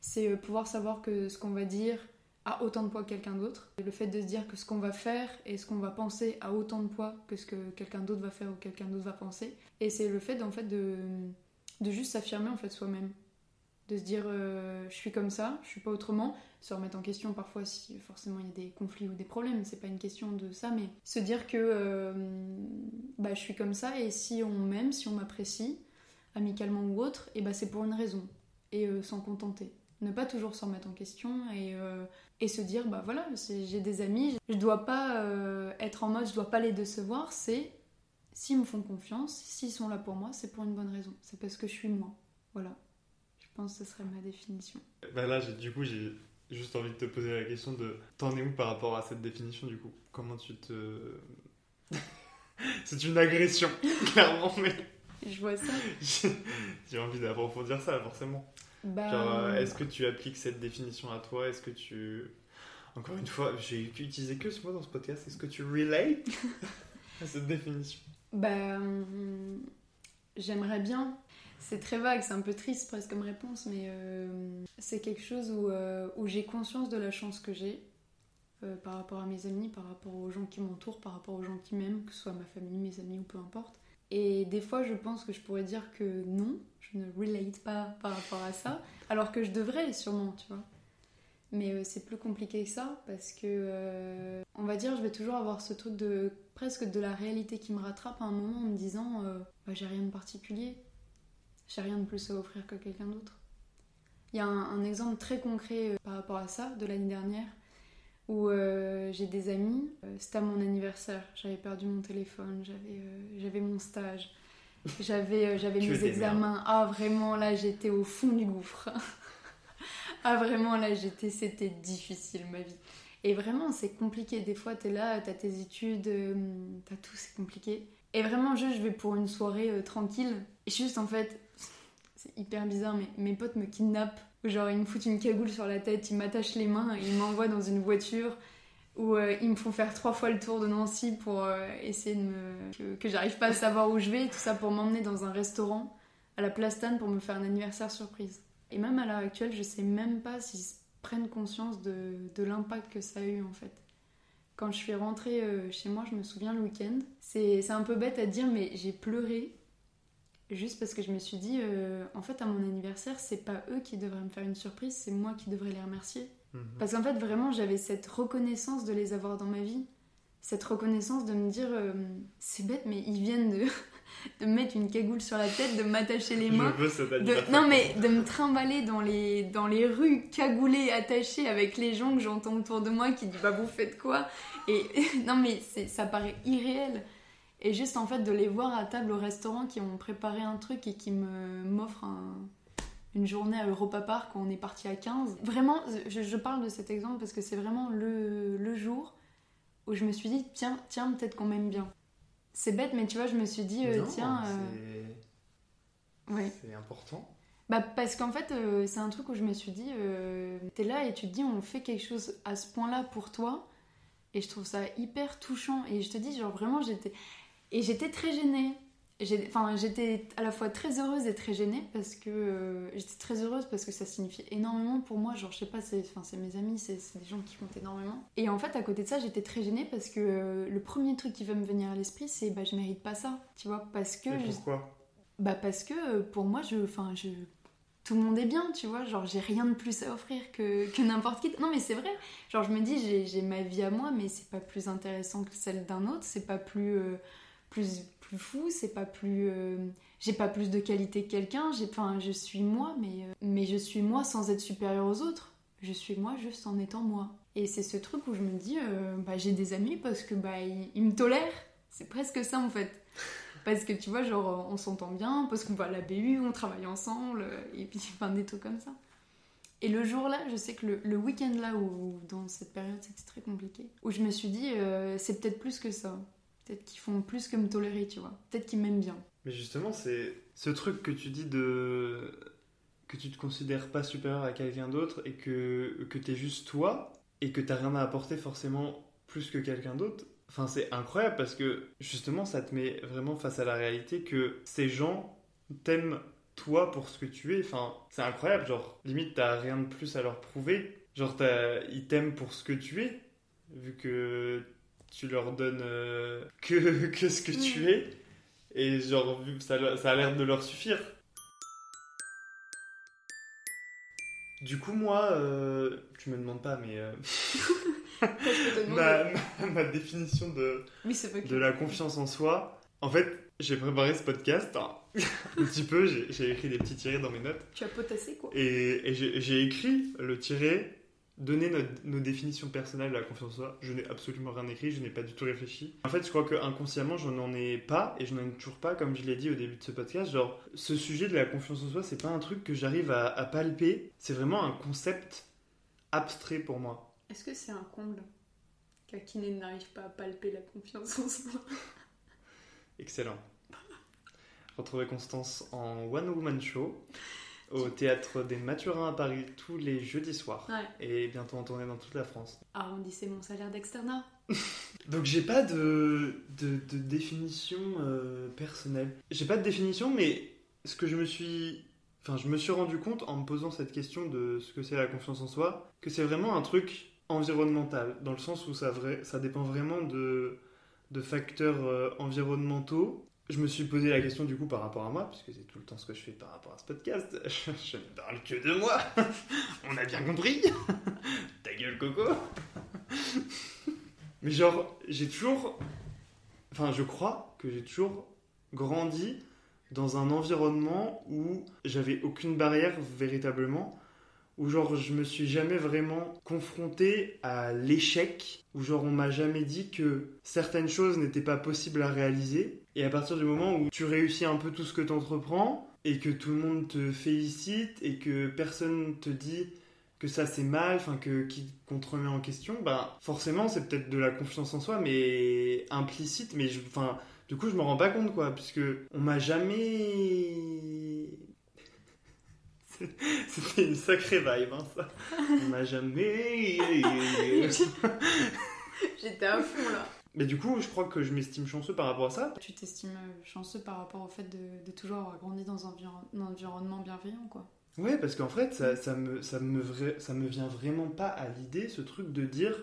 C'est pouvoir savoir que ce qu'on va dire a autant de poids que quelqu'un d'autre. Le fait de se dire que ce qu'on va faire et ce qu'on va penser a autant de poids que ce que quelqu'un d'autre va faire ou quelqu'un d'autre va penser. Et c'est le fait en fait de, de juste s'affirmer en fait soi-même. De se dire euh, je suis comme ça, je suis pas autrement, se remettre en question parfois si forcément il y a des conflits ou des problèmes, c'est pas une question de ça, mais se dire que euh, bah, je suis comme ça et si on m'aime, si on m'apprécie, amicalement ou autre, et bah c'est pour une raison et euh, s'en contenter. Ne pas toujours s'en remettre en question et, et se dire bah voilà, j'ai des amis, je dois pas euh, être en mode je dois pas les décevoir, c'est s'ils me font confiance, s'ils sont là pour moi, c'est pour une bonne raison, c'est parce que je suis moi. Voilà. Je pense que ce serait ma définition. Bah là, du coup, j'ai juste envie de te poser la question de t'en es où par rapport à cette définition, du coup? Comment tu te... C'est une agression, clairement, mais Je vois ça. j'ai envie d'approfondir ça, forcément. Bah, Genre, euh, est-ce que tu appliques cette définition à toi? Est-ce que tu... Encore une fois, j'ai utilisé que ce mot dans ce podcast. Est-ce que tu relate à cette définition? Bah, hum, j'aimerais bien. C'est très vague, c'est un peu triste presque comme réponse, mais euh, c'est quelque chose où, euh, où j'ai conscience de la chance que j'ai euh, par rapport à mes amis, par rapport aux gens qui m'entourent, par rapport aux gens qui m'aiment, que ce soit ma famille, mes amis ou peu importe. Et des fois, je pense que je pourrais dire que non, je ne relate pas par rapport à ça, alors que je devrais sûrement, tu vois. Mais euh, c'est plus compliqué que ça parce que, euh, on va dire, je vais toujours avoir ce truc de presque de la réalité qui me rattrape à un moment en me disant euh, bah, j'ai rien de particulier, j'ai rien de plus à offrir que quelqu'un d'autre. Il y a un, exemple très concret par rapport à ça de l'année dernière où euh, j'ai des amis, euh, c'était à mon anniversaire, j'avais perdu mon téléphone, j'avais euh, j'avais mon stage, j'avais j'avais mes examens. Ah vraiment là j'étais au fond du gouffre. ah vraiment là j'étais c'était difficile ma vie. Et vraiment c'est compliqué, des fois t'es là, t'as tes études, t'as tout, c'est compliqué. Et vraiment juste je vais pour une soirée euh, tranquille, et juste en fait, c'est hyper bizarre mais mes potes me kidnappent Genre, ils me foutent une cagoule sur la tête, ils m'attachent les mains ils m'envoient dans une voiture où euh, ils me font faire trois fois le tour de Nancy pour euh, essayer de me. que, j'arrive pas à savoir où je vais, tout ça pour m'emmener dans un restaurant à la Plastane pour me faire un anniversaire surprise. Et même à l'heure actuelle, je sais même pas s'ils prennent conscience de, de l'impact que ça a eu en fait. Quand je suis rentrée euh, chez moi, je me souviens le week-end, c'est un peu bête à dire, mais j'ai pleuré Juste parce que je me suis dit, euh, en fait, à mon anniversaire, c'est pas eux qui devraient me faire une surprise, c'est moi qui devrais les remercier. Mhm. Parce qu'en fait, vraiment, j'avais cette reconnaissance de les avoir dans ma vie. Cette reconnaissance de me dire, euh, c'est bête, mais ils viennent de. de me mettre une cagoule sur la tête, de m'attacher les Je mains. veux cet De, non mais de me trimballer dans les, dans les rues cagoulées, attachées avec les gens que j'entends autour de moi qui disent bah vous faites quoi? Et non mais ça paraît irréel. Et juste en fait de les voir à table au restaurant qui ont préparé un truc et qui me m'offrent un- une journée à Europa Park où on est parti à 15. Vraiment, je, je parle de cet exemple parce que c'est vraiment le, le jour où je me suis dit tiens, tiens peut-être qu'on m'aime bien. C'est bête mais tu vois je me suis dit euh, Non, tiens... euh, c'est- ouais. C'est important. Bah parce qu'en fait, euh, c'est un truc où je me suis dit, euh, t'es là et tu te dis, on fait quelque chose à ce point-là pour toi. Et je trouve ça hyper touchant. Et je te dis, genre vraiment, j'étais... Et j'étais très gênée. Enfin, j'étais à la fois très heureuse et très gênée parce que... euh, j'étais très heureuse parce que ça signifie énormément pour moi. Genre, je sais pas, c'est mes amis, c'est des gens qui comptent énormément. Et en fait, à côté de ça, j'étais très gênée parce que euh, le premier truc qui va me venir à l'esprit, c'est, bah, je mérite pas ça. Tu vois, parce que... Et je- pourquoi? Bah parce que euh, pour moi, je, enfin, je, tout le monde est bien, tu vois. Genre, j'ai rien de plus à offrir que, que n'importe qui. Non, mais c'est vrai. Genre, je me dis, j'ai, j'ai ma vie à moi, mais c'est pas plus intéressant que celle d'un autre. C'est pas plus, euh, plus, fou. C'est pas plus. euh, j'ai pas plus de qualité que quelqu'un. Enfin, je suis moi, mais, euh, mais je suis moi sans être supérieure aux autres. Je suis moi juste en étant moi. Et c'est ce truc où je me dis, euh, bah, j'ai des amis parce que bah, ils, me tolèrent. C'est presque ça en fait. Parce que tu vois, genre, on s'entend bien, parce qu'on va à la BU, on travaille ensemble, euh, et puis enfin des trucs comme ça. Et le jour-là, je sais que le, le week-end là, où dans cette période c'était très compliqué, où je me suis dit, c'est peut-être plus que ça. Peut-être qu'ils font plus que me tolérer, tu vois. Peut-être qu'ils m'aiment bien. Mais justement, c'est ce truc que tu dis de que tu te considères pas supérieur à quelqu'un d'autre et que que t'es juste toi et que t'as rien à apporter forcément plus que quelqu'un d'autre. Enfin, c'est incroyable parce que justement, ça te met vraiment face à la réalité que ces gens t'aiment toi pour ce que tu es. Enfin, c'est incroyable. Genre, limite, t'as rien de plus à leur prouver. Genre, ils t'aiment pour ce que tu es, vu que tu leur donnes euh, que, que ce que tu es. Et genre, ça, ça a l'air de leur suffire. Du coup, moi, euh, tu me demandes pas, mais euh, ma, ma- ma définition de, Oui, de la confiance en soi, en fait, j'ai préparé ce podcast hein, un petit peu, j'ai écrit des petits tirés dans mes notes, Tu as potassé, quoi. et, et j'ai écrit le tiré, donner nos, nos définitions personnelles de la confiance en soi. Je n'ai absolument rien écrit, je n'ai pas du tout réfléchi. En fait, je crois que inconsciemment, je n'en ai pas, et je n'en ai toujours pas, comme je l'ai dit au début de ce podcast. Genre, ce sujet de la confiance en soi, c'est pas un truc que j'arrive à, à palper, c'est vraiment un concept abstrait pour moi. Est-ce que c'est un comble qu'un kiné n'arrive pas à palper la confiance en soi? Excellent. Retrouvez Constance en One Woman Show au théâtre des Mathurins à Paris tous les jeudis soirs Ouais. et bientôt en tournée dans toute la France. Arrondissez mon salaire d'externat. Donc j'ai pas de, de, de définition euh, personnelle. J'ai pas de définition, mais ce que je me suis. Enfin, je me suis rendu compte en me posant cette question de ce que c'est la confiance en soi, que c'est vraiment un truc environnemental, dans le sens où ça, vrai, ça dépend vraiment de, de facteurs euh, environnementaux. Je me suis posé la question du coup par rapport à moi, puisque c'est tout le temps ce que je fais par rapport à ce podcast. Je, ne parle que de moi. On a bien compris. Ta gueule, Coco. Mais genre, j'ai toujours. Enfin, je crois que j'ai toujours grandi dans un environnement où j'avais aucune barrière véritablement. Où genre, je me suis jamais vraiment confronté à l'échec. Où genre, on m'a jamais dit que certaines choses n'étaient pas possibles à réaliser. Et à partir du moment où tu réussis un peu tout ce que tu entreprends, et que tout le monde te félicite, et que personne te dit que ça c'est mal, enfin que qu'on te remet en question, ben forcément c'est peut-être de la confiance en soi, mais implicite. Mais enfin, du coup je me rends pas compte quoi, puisque on m'a jamais. C'était une sacrée vibe, hein, ça. On m'a jamais. J'étais à fond là. Mais du coup, je crois que je m'estime chanceux par rapport à ça. Tu t'estimes euh, chanceux par rapport au fait de, de toujours avoir grandi dans un, environ- un environnement bienveillant, quoi. Ouais, parce qu'en fait, ça, ça, me, ça, me vra- ça me vient vraiment pas à l'idée, ce truc de dire,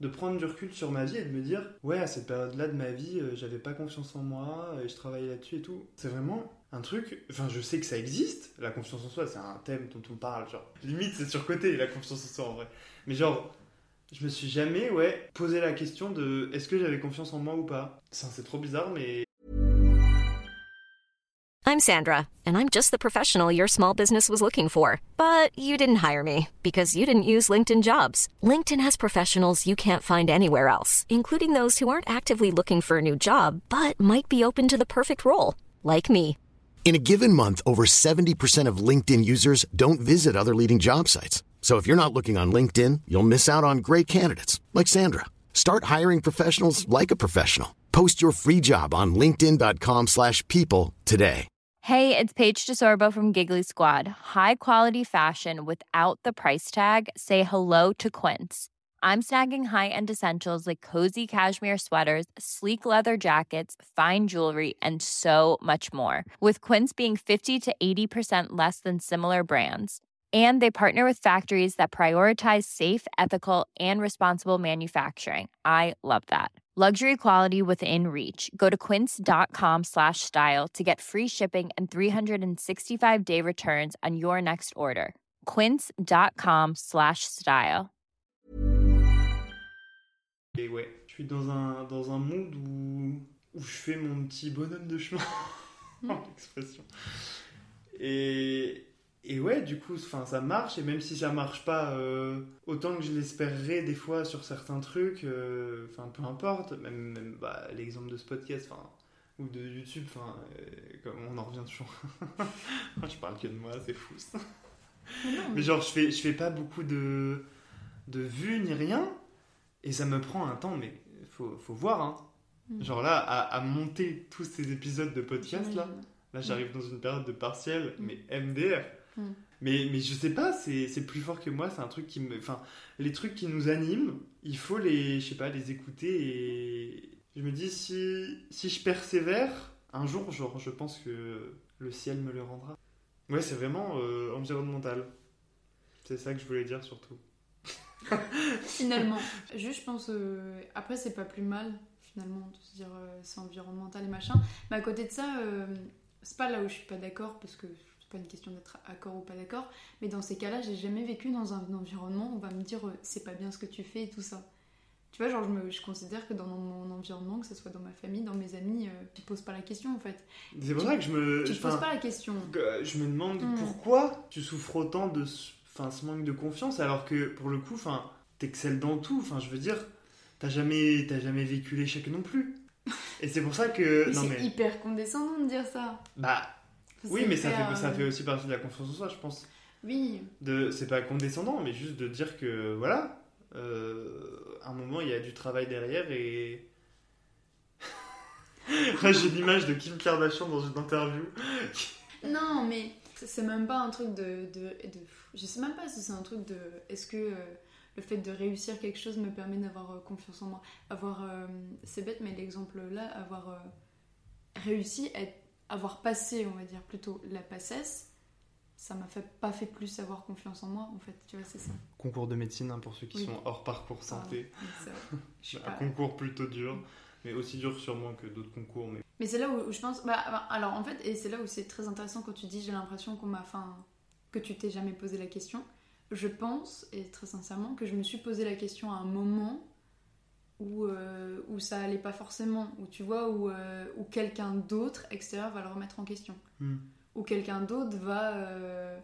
de prendre du recul sur ma vie et de me dire, ouais, à cette période-là de ma vie, euh, j'avais pas confiance en moi, et je travaillais là-dessus et tout. C'est vraiment un truc, enfin, je sais que ça existe, la confiance en soi, c'est un thème dont on parle, genre, limite, c'est surcoté, la confiance en soi, en vrai. Mais genre, je me suis jamais, ouais, posé la question de, est-ce que j'avais confiance en moi ou pas Ça, C'est trop bizarre, mais I'm Sandra, and I'm just the professional your small business was looking for. But you didn't hire me because you didn't use LinkedIn jobs. LinkedIn has professionals you can't find anywhere else, including those who aren't actively looking for a new job but might be open to the perfect role, like me. In a given month, over 70% of LinkedIn users don't visit other leading job sites. So if you're not looking on LinkedIn, you'll miss out on great candidates like Sandra. Start hiring professionals like a professional. Post your free job on linkedin.com/people today. Hey, it's Paige DeSorbo from Giggly Squad. High quality fashion without the price tag. Say hello to Quince. I'm snagging high-end essentials like cozy cashmere sweaters, sleek leather jackets, fine jewelry, and so much more. With Quince being 50 to 80% less than similar brands. And they partner with factories that prioritize safe, ethical, and responsible manufacturing. I love that. Luxury quality within reach. Go to quince.com slash style to get free shipping and 365 day returns on your next order. Quince.com slash style. Et ouais, je suis dans un, dans un monde où, où je fais mon petit bonhomme de chemin, hmm. expression. Et, et ouais, du coup, enfin, ça marche, et même si ça marche pas euh, autant que je l'espérerais des fois sur certains trucs, euh, enfin, peu importe, même, même bah, l'exemple de ce podcast, enfin, ou de YouTube, enfin, euh, comme on en revient toujours. je parle que de moi, c'est fou ça. Mais genre, je fais, je fais pas beaucoup de, de vues ni rien, et ça me prend un temps, mais faut, faut voir, hein. Genre là, à, à monter tous ces épisodes de podcast là, là j'arrive dans une période de partiel, mais MDR. Mm. Mais, mais je sais pas, c'est plus fort que moi, c'est un truc qui me. Enfin, les trucs qui nous animent, il faut les, je sais pas, les écouter et. Je me dis, si, si je persévère, un jour, genre, je pense que le ciel me le rendra. Ouais, c'est vraiment euh, environnemental. C'est ça que je voulais dire surtout. Finalement. Juste, je pense. euh, Après, c'est pas plus mal, finalement, de se dire euh, c'est environnemental et machin. Mais à côté de ça, c'est pas là où je suis pas d'accord, parce que pas une question d'être d'accord ou pas d'accord. Mais dans ces cas-là, j'ai jamais vécu dans un environnement où on va me dire euh, c'est pas bien ce que tu fais et tout ça. Tu vois, genre, je, me, je considère que dans mon environnement, que ce soit dans ma famille, dans mes amis, euh, tu te poses pas la question en fait. C'est pour ça que je me. Tu te enfin, poses pas la question. Euh, je me demande Mm. pourquoi tu souffres autant de ce, enfin, ce manque de confiance alors que pour le coup enfin t'excelles dans tout enfin je veux dire t'as jamais jamais vécu l'échec non plus et c'est pour ça que c'est mais hyper condescendant de dire ça. bah oui mais ça fait ça euh, fait aussi partie de la confiance en soi je pense Oui, de c'est pas condescendant mais juste de dire que voilà euh, à un moment il y a du travail derrière et Là, j'ai l'image de Kim Kardashian dans une interview Non, mais c'est- même pas un truc de, de, de- Je sais même pas si c'est un truc de. Est-ce que euh, le fait de réussir quelque chose me permet d'avoir confiance en moi? Avoir. c'est bête, mais l'exemple là, avoir réussi, être- avoir passé, on va dire plutôt la passesse, ça m'a fait, pas fait plus avoir confiance en moi, en fait. Tu vois, c'est ça. concours de médecine hein, pour ceux qui Oui. sont hors parcours santé un pas- concours plutôt dur, mais aussi dur sûrement que d'autres concours. Mais Mais c'est là où, où je pense. Bah, bah, alors en fait, et c'est là où c'est très intéressant quand tu dis j'ai l'impression qu'on m'a. Enfin, que tu t'es jamais posé la question. Je pense, et très sincèrement, que je me suis posé la question à un moment où, euh, où ça allait pas forcément. Où tu vois, où, euh, où quelqu'un d'autre extérieur va le remettre en question. Hmm. Où quelqu'un d'autre va, euh,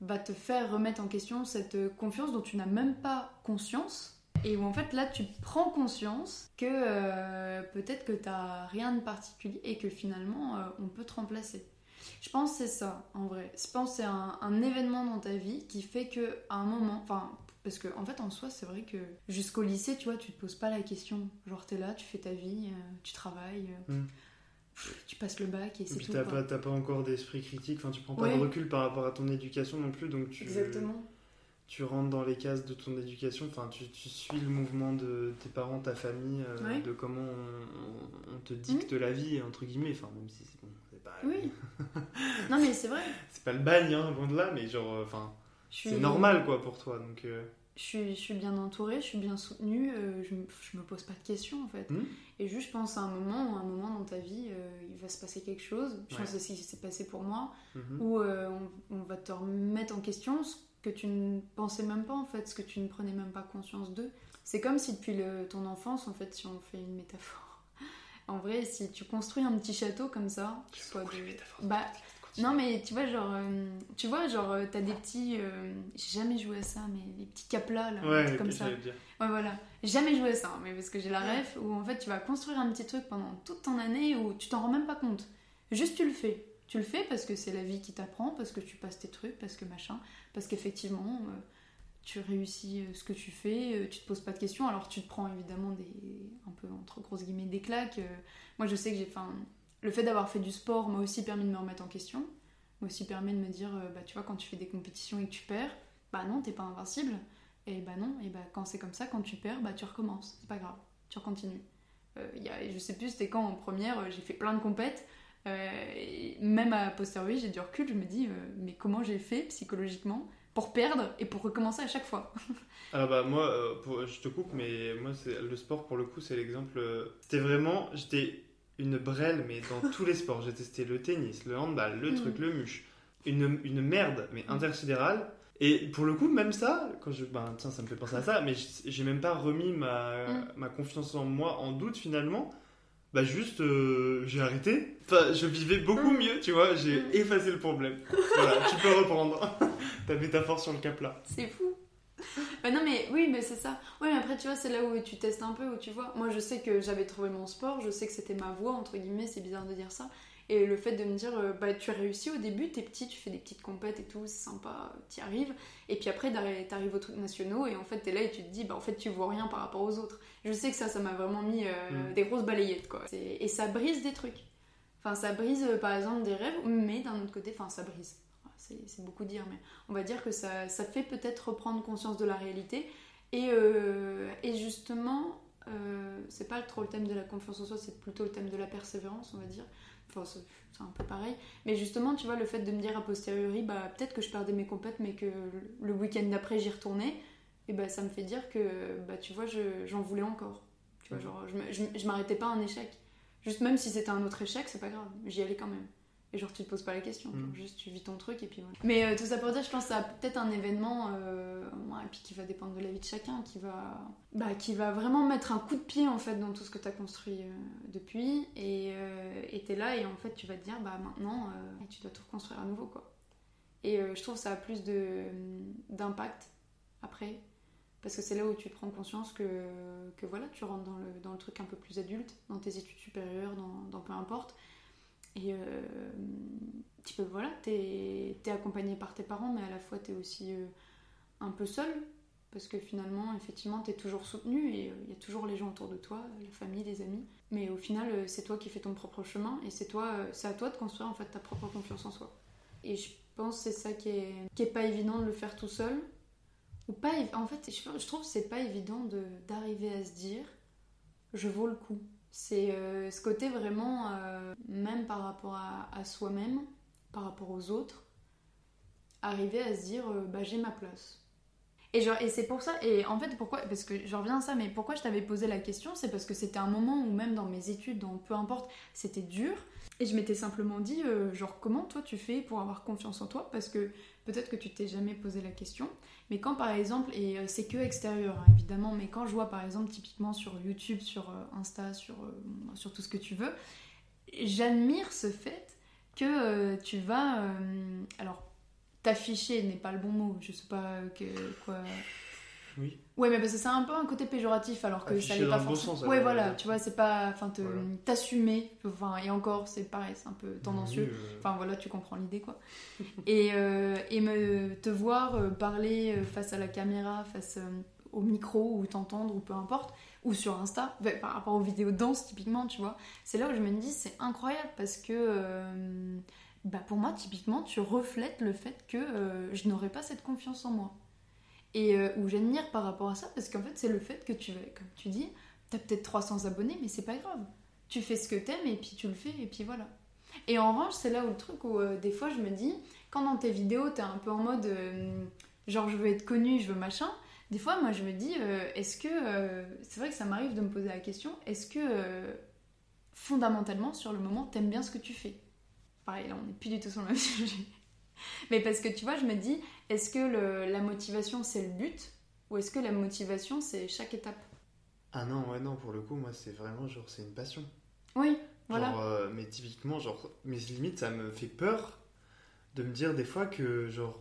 va te faire remettre en question cette confiance dont tu n'as même pas conscience. Et où en fait là tu prends conscience que peut-être que t'as rien de particulier et que finalement on peut te remplacer. Je pense que c'est ça en vrai. Je pense que c'est un, un événement dans ta vie qui fait que à un moment, enfin parce que en fait en soi c'est vrai que jusqu'au lycée tu vois tu te poses pas la question. Genre t'es là, tu fais ta vie, euh, tu travailles, euh, Mm. pff, tu passes le bac et Et c'est puis tout. t'as quoi. pas, t'as pas encore d'esprit critique, enfin tu prends pas Ouais. de recul par rapport à ton éducation non plus, donc tu, Exactement. tu rentres dans les cases de ton éducation, enfin tu, tu suis le mouvement de tes parents, ta famille, euh, Ouais. de comment on, te dicte la vie, entre guillemets, enfin même si c'est bon, c'est pas, Oui. non mais c'est vrai. c'est pas le bagne, hein, loin de là, mais genre, enfin, c'est normal quoi pour toi, donc... euh, je suis, je suis bien entourée, je suis bien soutenue, euh, je, me- je me pose pas de questions en fait. Hmm. Et juste, je pense à un moment, un moment dans ta vie, euh, il va se passer quelque chose. Je Ouais. pense que c'est passé pour moi, mhm. où euh, on, on va te remettre en question ce que tu ne pensais même pas en fait, ce que tu ne prenais même pas conscience d'eux. C'est comme si depuis le, ton enfance, en fait, si on fait une métaphore, En vrai, si tu construis un petit château comme ça, Tu beaucoup de- métaphore de bah. Non mais tu vois genre, euh, tu vois genre euh, t'as des petits, euh, j'ai jamais joué à ça, mais les petits caplas là, un Ouais, truc comme ça. dire. Ouais, voilà. J'ai jamais joué à ça, hein, mais parce que j'ai la ref où en fait tu vas construire un petit truc pendant toute ton année où tu t'en rends même pas compte. Juste tu le fais. Tu le fais parce que c'est la vie qui t'apprend, parce que tu passes tes trucs, parce que machin, parce qu'effectivement euh, tu réussis ce que tu fais, tu te poses pas de questions, alors tu te prends évidemment des, un peu entre grosses guillemets des claques. moi je sais que j'ai, enfin, le fait d'avoir fait du sport m'a aussi permis de me remettre en question, m'a aussi permis de me dire, euh, bah tu vois quand tu fais des compétitions et que tu perds, bah non t'es pas invincible. Et bah non, et bah quand c'est comme ça, quand tu perds, bah tu recommences, c'est pas grave, tu recontinues. Euh, y a, je sais plus c'était quand en première, euh, j'ai fait plein de compètes, euh, même à posteriori j'ai du recul, je me dis mais comment j'ai fait psychologiquement pour perdre et pour recommencer à chaque fois? Alors bah moi, je te coupe, mais moi le sport pour le coup c'est l'exemple. C'était vraiment, j'étais une brêle mais dans tous les sports. J'ai testé le tennis, le handball, le Mm. truc, le muche, une, une merde mais intersidérale. Et pour le coup même ça, quand je, ben tiens ça me fait penser à ça, mais j'ai même pas remis ma, Mm. ma confiance en moi en doute finalement. Bah juste euh, j'ai arrêté. Enfin je vivais beaucoup Mm. mieux, tu vois. J'ai Mm. effacé le problème. voilà, tu peux reprendre ta métaphore sur le cap là. C'est fou. Bah non mais oui mais c'est ça. Oui mais après tu vois c'est là où tu testes un peu où tu vois. Moi je sais que j'avais trouvé mon sport, je sais que c'était ma voie entre guillemets, c'est bizarre de dire ça. Et le fait de me dire euh, bah tu as réussi au début, t'es petit, tu fais des petites compètes et tout, c'est sympa, t'y arrives. Et puis après t'arrives aux trucs nationaux et en fait t'es là et tu te dis bah en fait tu vois rien par rapport aux autres. Je sais que ça ça m'a vraiment mis euh, Mm. des grosses balayettes quoi. Et ça brise des trucs. Enfin ça brise euh, par exemple des rêves, mais d'un autre côté, enfin ça brise. C'est beaucoup dire mais on va dire que ça, ça fait peut-être reprendre conscience de la réalité. Et, euh, et justement, euh, c'est pas trop le thème de la confiance en soi, c'est plutôt le thème de la persévérance, on va dire. Enfin, c'est un peu pareil. Mais justement, tu vois, le fait de me dire a posteriori, bah, peut-être que je perdais mes compètes, mais que le week-end d'après, j'y retournais, et bah, ça me fait dire que, bah, tu vois, je- j'en voulais encore. Tu vois, genre, je, je, je m'arrêtais pas à un échec. Juste même si c'était un autre échec, c'est pas grave, j'y allais quand même. Et genre, tu te poses pas la question, Mm. juste tu vis ton truc et puis voilà. Mais euh, tout ça pour dire, je pense que ça a peut-être un événement, euh, ouais, et puis qui va dépendre de la vie de chacun, qui va, bah, qui va vraiment mettre un coup de pied en fait dans tout ce que tu as construit euh, depuis. Et et t'es là et en fait, tu vas te dire, bah maintenant, tu dois tout reconstruire à nouveau quoi. Et je trouve que ça a plus de, d'impact après. Parce que c'est là où tu prends conscience que, que voilà, tu rentres dans le, dans le truc un peu plus adulte, dans tes études supérieures, dans, dans peu importe. Et euh, tu peux, voilà, t'es es accompagné par tes parents, mais à la fois t'es aussi euh, un peu seul. Parce que finalement, effectivement, t'es toujours soutenu et euh, il y a toujours les gens autour de toi, la famille, les amis. Mais au final, euh, c'est toi qui fais ton propre chemin et c'est toi, c'est à toi de construire en fait ta propre confiance en soi. Et je pense que c'est ça qui est, pas évident de le faire tout seul. Ou pas, en fait, je, trouve que c'est pas évident de- d'arriver à se dire je vaux le coup. C'est euh, ce côté vraiment, euh, même par rapport à, soi-même, par rapport aux autres, arriver à se dire euh, bah j'ai ma place. Et, et c'est pour ça, et en fait pourquoi, parce que je reviens à ça, mais pourquoi je t'avais posé la question, c'est parce que c'était un moment où même dans mes études, dans peu importe, c'était dur, et je m'étais simplement dit, genre comment toi tu fais pour avoir confiance en toi, parce que peut-être que tu t'es jamais posé la question, mais quand par exemple, et euh, c'est que extérieur hein, évidemment, mais quand je vois par exemple typiquement sur YouTube, sur euh, Insta, sur, euh, sur tout ce que tu veux, j'admire ce fait que tu vas, alors t'afficher n'est pas le bon mot, je sais pas que, quoi. Oui. Ouais, mais parce que c'est un peu un côté péjoratif alors que ça dans pas bon forcément. sens, ouais, alors, voilà, tu vois, c'est pas. Enfin, Voilà. t'assumer. Enfin, et encore, c'est pareil, c'est un peu tendancieux. Oui, euh, Enfin voilà, tu comprends l'idée quoi. et, euh, et me, te voir euh, parler euh, face à la caméra, face euh, au micro ou t'entendre ou peu importe, ou sur Insta, bah, par rapport aux vidéos de danse typiquement, tu vois, c'est là où je me dis c'est incroyable parce que euh, bah, pour moi typiquement tu reflètes le fait que euh, je n'aurais pas cette confiance en moi. Et euh, où j'admire par rapport à ça parce qu'en fait c'est le fait que tu vas, comme tu dis, t'as peut-être 300 abonnés mais c'est pas grave. Tu fais ce que t'aimes et puis tu le fais et puis voilà. Et en revanche, c'est là où le truc où euh, des fois je me dis, quand dans tes vidéos t'es un peu en mode euh, genre je veux être connu, je veux machin, des fois moi je me dis, est-ce que. c'est vrai que ça m'arrive de me poser la question, est-ce que fondamentalement sur le moment t'aimes bien ce que tu fais? Pareil, là on n'est plus du tout sur le même sujet. Mais parce que tu vois, je me dis, est-ce que le- la motivation c'est le but ou est-ce que la motivation c'est chaque étape? Ah non, ouais, non, pour le coup, moi, c'est vraiment genre, c'est une passion. Oui, voilà. Genre, euh, mais typiquement, genre, mais limite, ça me fait peur de me dire des fois que, genre,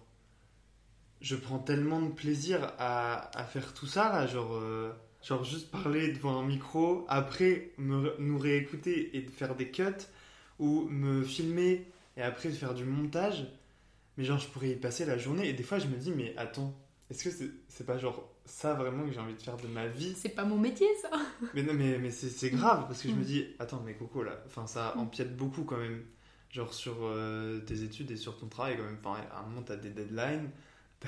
je prends tellement de plaisir à, à faire tout ça, là, genre, euh, genre, juste parler devant un micro, après me, nous réécouter et de faire des cuts, ou me filmer et après faire du montage. Mais genre, je pourrais y passer la journée, et des fois, je me dis, mais attends, est-ce que c'est c'est pas genre ça vraiment que j'ai envie de faire de ma vie? C'est pas mon métier, ça. mais non, mais, mais c'est grave parce que je me Mm. dis, attends, mais Coco là, enfin ça empiète beaucoup quand même, genre sur euh, tes études et sur ton travail quand même. Enfin, à un moment, t'as des deadlines,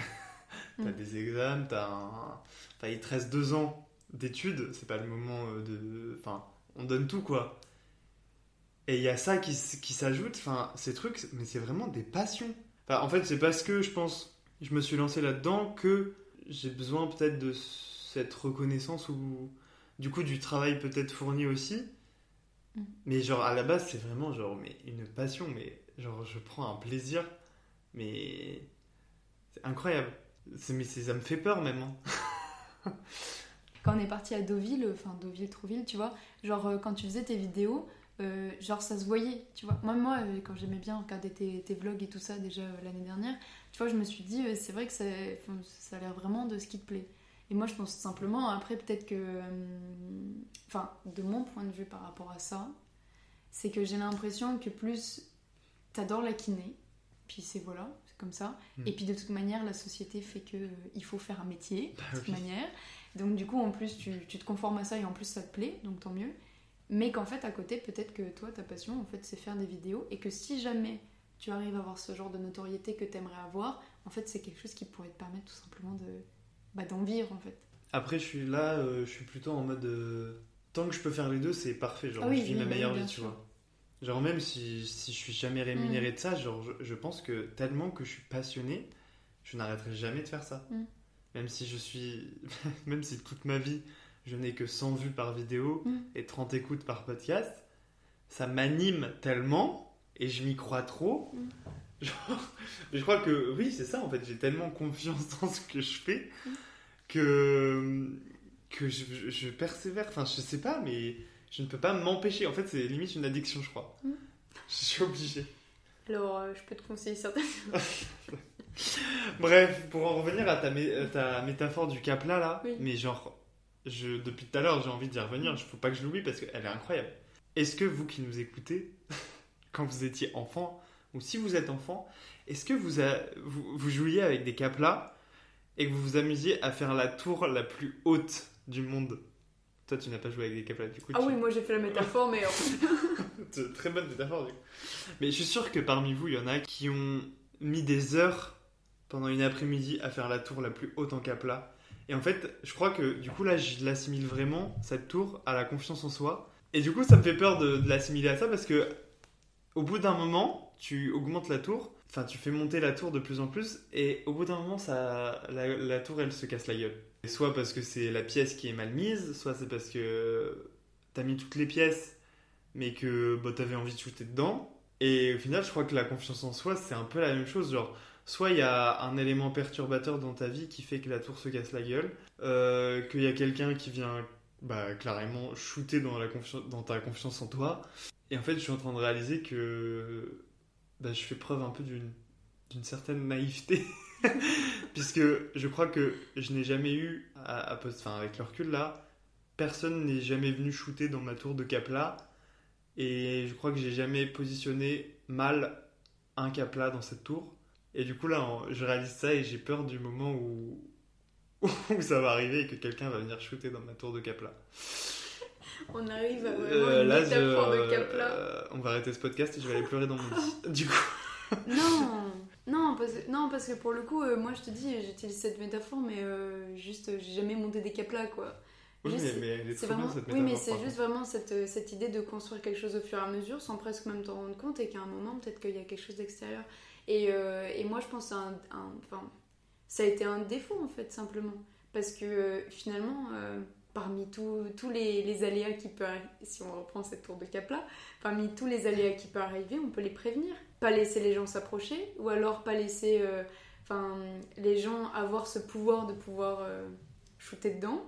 t'as Mm. des examens, t'as un. Enfin, il te reste deux ans d'études, c'est pas le moment euh, de. Enfin, on donne tout quoi. Et il y a ça qui, qui s'ajoute, enfin, ces trucs, mais c'est vraiment des passions. Enfin, en fait, c'est parce que je pense, je me suis lancé là-dedans que j'ai besoin peut-être de cette reconnaissance ou du coup du travail peut-être fourni aussi. Mm. Mais genre à la base, c'est vraiment genre mais une passion, mais genre je prends un plaisir, mais c'est incroyable. Mais ça me fait peur même. hein. Quand on est parti à Deauville, enfin Deauville, Trouville, tu vois, genre euh, quand tu faisais tes vidéos, euh, genre ça se voyait, tu vois. Moi, moi euh, quand j'aimais bien regarder tes, tes vlogs et tout ça déjà euh, l'année dernière, tu vois, je me suis dit, euh, c'est vrai que ça, ça a l'air vraiment de ce qui te plaît. Et moi, je pense simplement, après, peut-être que. Enfin, de mon point de vue par rapport à ça, c'est que j'ai l'impression que plus t'adores la kiné, puis c'est voilà, c'est comme ça. Mm. Et puis de toute manière, la société fait que euh, il faut faire un métier, de Bah toute oui. manière. Donc du coup, en plus, tu, tu te conformes à ça et en plus, ça te plaît, donc tant mieux. Mais qu'en fait, à côté, peut-être que toi, ta passion, en fait, c'est faire des vidéos et que si jamais tu arrives à avoir ce genre de notoriété que t'aimerais avoir, en fait, c'est quelque chose qui pourrait te permettre tout simplement de bah, d'en vivre, en fait. Après, je suis là, euh, je suis plutôt en mode euh, tant que je peux faire les deux, c'est parfait. Genre, Ah oui, je vis oui, ma meilleure vie, tu sûr. vois. Genre même si, si je suis jamais rémunéré de ça, genre je, je pense que tellement que je suis passionné, je n'arrêterai jamais de faire ça. Mm. Même si je suis, même si toute ma vie je n'ai que 100 vues par vidéo Mm. et 30 écoutes par podcast, ça m'anime tellement et je m'y crois trop. Mm. Genre, je crois que oui, c'est ça en fait. J'ai tellement confiance dans ce que je fais Mm. que que je, je- je persévère. Enfin, je sais pas, mais je ne peux pas m'empêcher. En fait, c'est limite une addiction, je crois. Je suis obligé. Alors, euh, je peux te conseiller certaines Bref, pour en revenir à ta, mé- à ta métaphore du cap là, là, Oui. mais genre, je, depuis tout à l'heure, j'ai envie d'y revenir. Il faut pas que je l'oublie parce qu'elle est incroyable. Est-ce que vous qui nous écoutez, quand vous étiez enfant, ou si vous êtes enfant, est-ce que vous, a- vous, vous jouiez avec des cap là et que vous vous amusiez à faire la tour la plus haute du monde? Toi, tu n'as pas joué avec des cap là, du coup. Ah tu- oui, moi j'ai fait la métaphore, mais. C'est Très bonne métaphore, du coup. Mais je suis sûr que parmi vous, il y en a qui ont mis des heures pendant une après-midi à faire la tour la plus haute en capla. Et en fait, je crois que du coup, là, je l'assimile vraiment, cette tour, à la confiance en soi. Et du coup, ça me fait peur de, l'assimiler à ça parce que au bout d'un moment, tu augmentes la tour, enfin, tu fais monter la tour de plus en plus, et au bout d'un moment, ça, la, la tour, elle se casse la gueule. Et soit parce que c'est la pièce qui est mal mise, soit c'est parce que t'as mis toutes les pièces mais que bah, t'avais envie de shooter dedans. Et au final, je crois que la confiance en soi, c'est un peu la même chose. Genre, soit il y a un élément perturbateur dans ta vie qui fait que la tour se casse la gueule, euh, qu'il y a quelqu'un qui vient bah, clairement shooter dans, ta confiance en toi. Et en fait, je suis en train de réaliser que bah, je fais preuve un peu d'une certaine naïveté. Puisque je crois que je n'ai jamais eu, enfin, avec le recul là, personne n'est jamais venu shooter dans ma tour de Capla. Et je crois que j'ai jamais positionné mal un Capla dans cette tour. Et du coup là, je réalise ça et j'ai peur du moment où, où ça va arriver et que quelqu'un va venir shooter dans ma tour de Capla. On arrive à vraiment Euh, une là, je- de Capla. euh, on va arrêter ce podcast et je vais aller pleurer dans mon lit. Du coup, Non, non parce, que, non, parce que pour le coup, euh, moi je te dis, j'utilise cette métaphore, mais euh, juste, j'ai jamais monté des caplas quoi. oui, Juste, mais, C'est vraiment... Oui, mais c'est juste vraiment cette, euh, cette idée de construire quelque chose au fur et à mesure sans presque même t'en rendre compte et qu'à un moment, peut-être qu'il y a quelque chose d'extérieur. Et, euh, et moi, je pense que ça a été un défaut en fait, simplement. Parce que euh, finalement, euh, parmi tous les, aléas qui peuvent arriver, si on reprend cette tour de cap-là, parmi tous les aléas qui peuvent arriver, on peut les prévenir. Pas laisser les gens s'approcher, ou alors pas laisser les gens avoir ce pouvoir de pouvoir shooter dedans.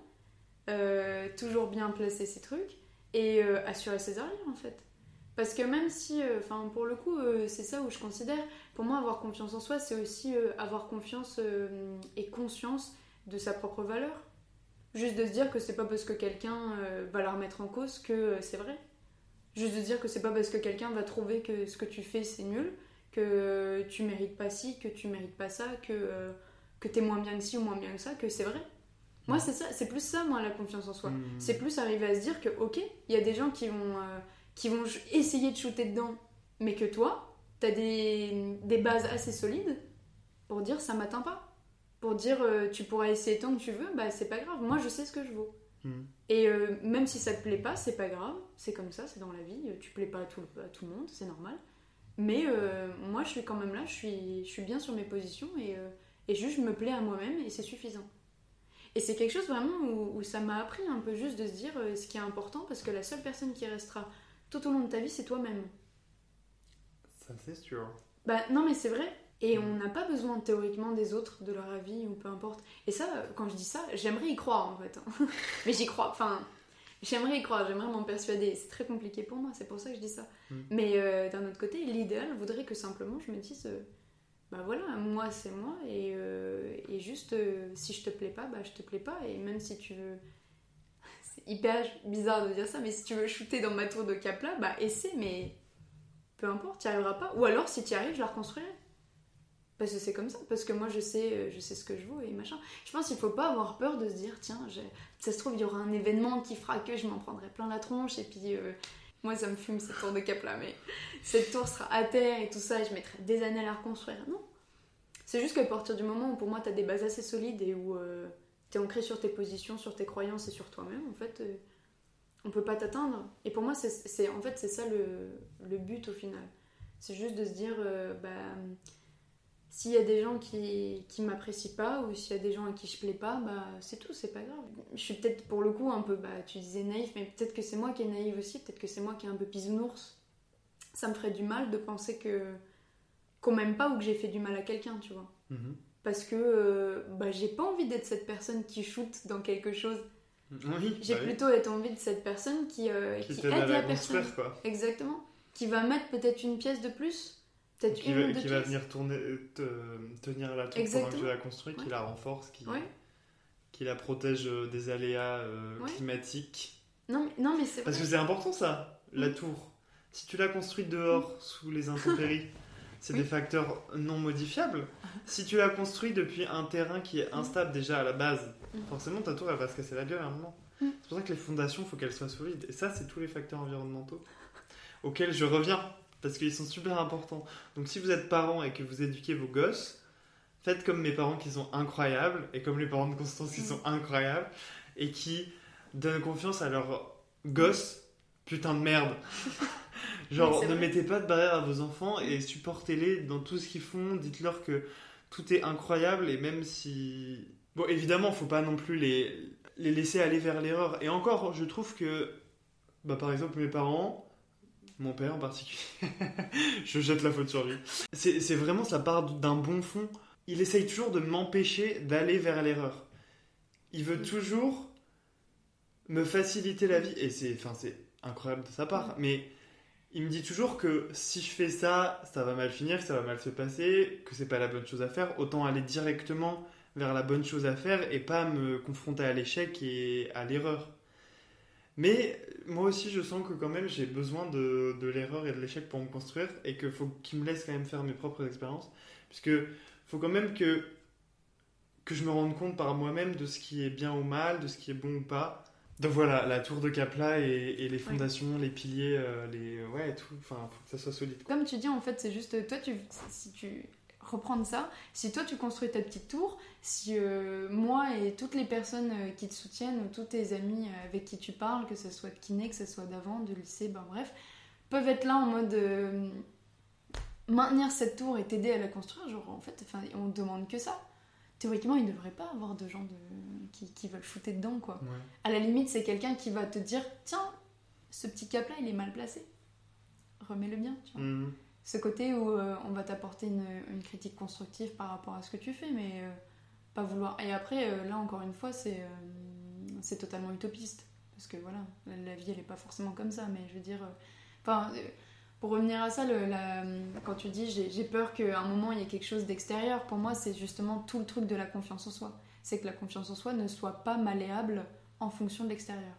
Toujours bien placer ces trucs. et assurer ses arrières en fait. Parce que même si, euh, enfin pour le coup, euh, c'est ça où je considère, pour moi avoir confiance en soi, c'est aussi euh, avoir confiance et conscience de sa propre valeur. Juste de se dire que c'est pas parce que quelqu'un va la remettre en cause que c'est vrai. Juste de se dire que c'est pas parce que quelqu'un va trouver que ce que tu fais c'est nul, que tu mérites pas ci, que tu mérites pas ça, que, que t'es moins bien que ci ou moins bien que ça, que c'est vrai. Moi c'est ça, c'est plus ça moi la confiance en soi. Hmm. C'est plus arriver à se dire que ok, il y a des gens qui vont, qui vont essayer de shooter dedans, mais que toi, t'as des, des bases assez solides pour dire ça m'atteint pas. Pour dire euh, tu pourras essayer tant que tu veux, bah c'est pas grave, moi je sais ce que je vaux. Hmm. Et euh, même si ça te plaît pas, c'est pas grave, c'est comme ça, c'est dans la vie, tu plais pas à tout, à tout le monde, c'est normal. Mais euh, moi je suis quand même là, je suis, je suis bien sur mes positions et, et juste je me plais à moi-même et c'est suffisant. Et c'est quelque chose vraiment où, où ça m'a appris un peu juste de se dire ce qui est important parce que la seule personne qui restera tout au long de ta vie c'est toi-même. Ça, c'est sûr. Bah non mais c'est vrai. Et on n'a pas besoin théoriquement des autres, de leur avis ou peu importe. Et ça, quand je dis ça, j'aimerais y croire en fait. mais j'y crois, enfin, j'aimerais y croire, j'aimerais m'en persuader. C'est très compliqué pour moi, c'est pour ça que je dis ça. Mm. Mais euh, d'un autre côté, l'idéal voudrait que simplement je me dise, euh, bah voilà, moi c'est moi et, euh, et juste euh, si je te plais pas, bah je te plais pas. Et même si tu veux. C'est hyper bizarre de dire ça, mais si tu veux shooter dans ma tour de cap là, bah essaie, mais peu importe, tu n'y arriveras pas. Ou alors si tu arrives, je la reconstruirai. Parce que c'est comme ça, parce que moi je sais, euh, je sais ce que je vaux et machin. Je pense qu'il faut pas avoir peur de se dire, tiens, ça se trouve, il y aura un événement qui fera que je m'en prendrai plein la tronche et puis euh, moi ça me fume cette tour de cap là, mais cette tour sera à terre et tout ça et je mettrai des années à la reconstruire. Non. C'est juste qu'à partir du moment où pour moi t'as des bases assez solides et où euh, t'es ancré sur tes positions, sur tes croyances et sur toi-même, en fait, euh, on peut pas t'atteindre. Et pour moi, c'est, en fait, c'est ça le, but au final. C'est juste de se dire, euh, bah, s'il y a des gens qui, qui m'apprécient pas ou s'il y a des gens à qui je plais pas, bah, c'est tout, c'est pas grave. Je suis peut-être pour le coup un peu, bah, tu disais naïf, mais peut-être que c'est moi qui est naïve aussi, peut-être que c'est moi qui est un peu bisounours. Ça me ferait du mal de penser que qu'on m'aime pas ou que j'ai fait du mal à quelqu'un, tu vois. Mhm. Parce que euh, bah, j'ai pas envie d'être cette personne qui shoot dans quelque chose. Oui, J'ai bah plutôt envie de cette personne qui, euh, Qui aide à la, la personne. quoi. Exactement. Qui va mettre peut-être une pièce de plus, peut-être Qui, une va, ou deux qui va venir tourner, euh, te- tenir la tour pendant que tu la construis, qui la renforce, qui, Ouais. qui la protège euh, des aléas euh, Ouais. climatiques. Non, mais, non, mais c'est Parce vrai. que c'est important ça, la Mm. tour. Si tu l'as construite dehors, sous les intempéries, c'est Oui. des facteurs non modifiables. Si tu l'as construit depuis un terrain qui est instable déjà à la base, Mm. forcément ta tour elle va se casser la gueule à un moment. Mm. C'est pour ça que les fondations, il faut qu'elles soient solides. Et ça, c'est tous les facteurs environnementaux auxquels je reviens, parce qu'ils sont super importants. Donc si vous êtes parent et que vous éduquez vos gosses, faites comme mes parents qui sont incroyables, et comme les parents de Constance qui Mm. sont incroyables, et qui donnent confiance à leurs gosses. Putain de merde. Genre, ne mettez pas de barrière à vos enfants et supportez-les dans tout ce qu'ils font. Dites-leur que tout est incroyable et même si. Bon, évidemment, faut pas non plus les, les laisser aller vers l'erreur. Et encore, je trouve que, bah, par exemple, mes parents, mon père en particulier, je jette la faute sur lui. C'est vraiment ça part d'un bon fond. Il essaye toujours de m'empêcher d'aller vers l'erreur. Il veut toujours me faciliter la vie et c'est enfin incroyable de sa part mais il me dit toujours que si je fais ça ça va mal finir ça va mal se passer que c'est pas la bonne chose à faire autant aller directement vers la bonne chose à faire et pas me confronter à l'échec et à l'erreur mais moi aussi je sens que quand même j'ai besoin de, de l'erreur et de l'échec pour me construire et qu'il faut qu'il me laisse quand même faire mes propres expériences puisque faut quand même que que je me rende compte par moi-même de ce qui est bien ou mal, de ce qui est bon ou pas. Donc voilà, la tour de Capla et, et les fondations, les piliers, euh, les ouais tout, enfin faut que ça soit solide. quoi. Comme tu dis, en fait, c'est juste toi, tu, si tu reprends ça, si toi tu construis ta petite tour, si euh, moi et toutes les personnes euh, qui te soutiennent ou tous tes amis euh, avec qui tu parles, que ce soit de kiné, que ce soit d'avant, de lycée, ben bref, peuvent être là en mode euh, maintenir cette tour et t'aider à la construire, genre en fait, on demande que ça. Théoriquement, il ne devrait pas avoir de gens de... qui, qui veulent shooter dedans, quoi. Ouais. À la limite, c'est quelqu'un qui va te dire Tiens, ce petit cap-là, il est mal placé. Remets-le bien, tu vois. Mhm. Ce côté où euh, on va t'apporter une, une critique constructive par rapport à ce que tu fais, mais euh, pas vouloir. Et après, euh, là, encore une fois, c'est c'est totalement utopiste. Parce que voilà, la, la vie elle est pas forcément comme ça, mais je veux dire. Enfin, pour revenir à ça, le- la- quand tu dis j'ai peur qu'à un moment il y ait quelque chose d'extérieur, pour moi c'est justement tout le truc de la confiance en soi. C'est que la confiance en soi ne soit pas malléable en fonction de l'extérieur.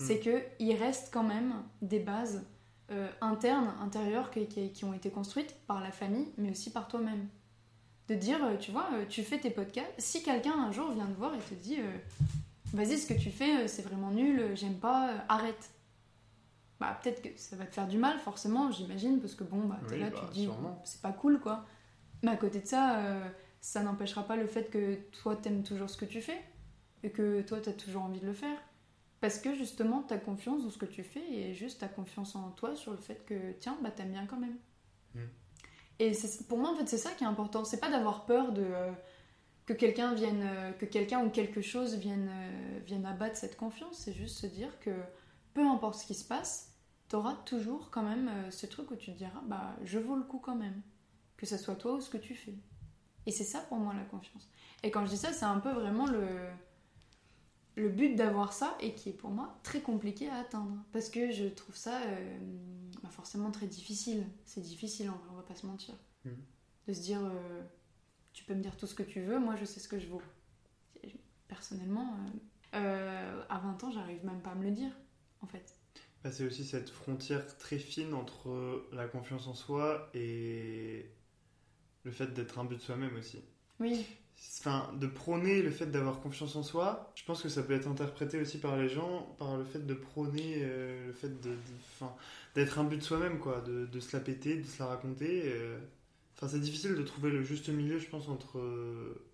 C'est que il reste quand même des bases euh, internes, intérieures qui, qui- qui ont été construites par la famille, mais aussi par toi-même. De dire, euh, tu vois, euh, tu fais tes podcasts. Si quelqu'un un jour vient te voir et te dit, euh, vas-y, ce que tu fais, c'est vraiment nul, j'aime pas, euh, arrête. Bah, peut-être que ça va te faire du mal, forcément, j'imagine, parce que bon, bah, t'es Oui, là, bah, tu te dis, sûrement. c'est pas cool, quoi. Mais à côté de ça, euh, ça n'empêchera pas le fait que toi, t'aimes toujours ce que tu fais, et que toi, t'as toujours envie de le faire. Parce que justement, ta confiance dans ce que tu fais et juste ta confiance en toi sur le fait que, tiens, bah t'aimes bien quand même. Mm. Et c'est- pour moi, en fait, c'est ça qui est important. C'est pas d'avoir peur de euh, que quelqu'un vienne, euh, que quelqu'un ou quelque chose vienne, vienne abattre cette confiance. C'est juste se dire que peu importe ce qui se passe, t'auras toujours quand même euh, ce truc où tu te diras, bah je vaux le coup quand même. Que ça soit toi ou ce que tu fais. Et c'est ça pour moi la confiance. Et quand je dis ça, c'est un peu vraiment le le but d'avoir ça et qui est pour moi très compliqué à atteindre parce que je trouve ça euh, bah, forcément très difficile c'est difficile on va pas se mentir Mhm. de se dire euh, tu peux me dire tout ce que tu veux moi je sais ce que je vaux personnellement euh, à 20 ans j'arrive même pas à me le dire en fait Bah, c'est aussi cette frontière très fine entre la confiance en soi et le fait d'être un but de soi-même aussi. oui Enfin, de prôner le fait d'avoir confiance en soi, je pense que ça peut être interprété aussi par les gens par le fait de prôner euh, le fait de, d'être un but de soi-même, quoi, de, de se la péter, de se la raconter. euh. Enfin, c'est difficile de trouver le juste milieu, je pense, entre euh,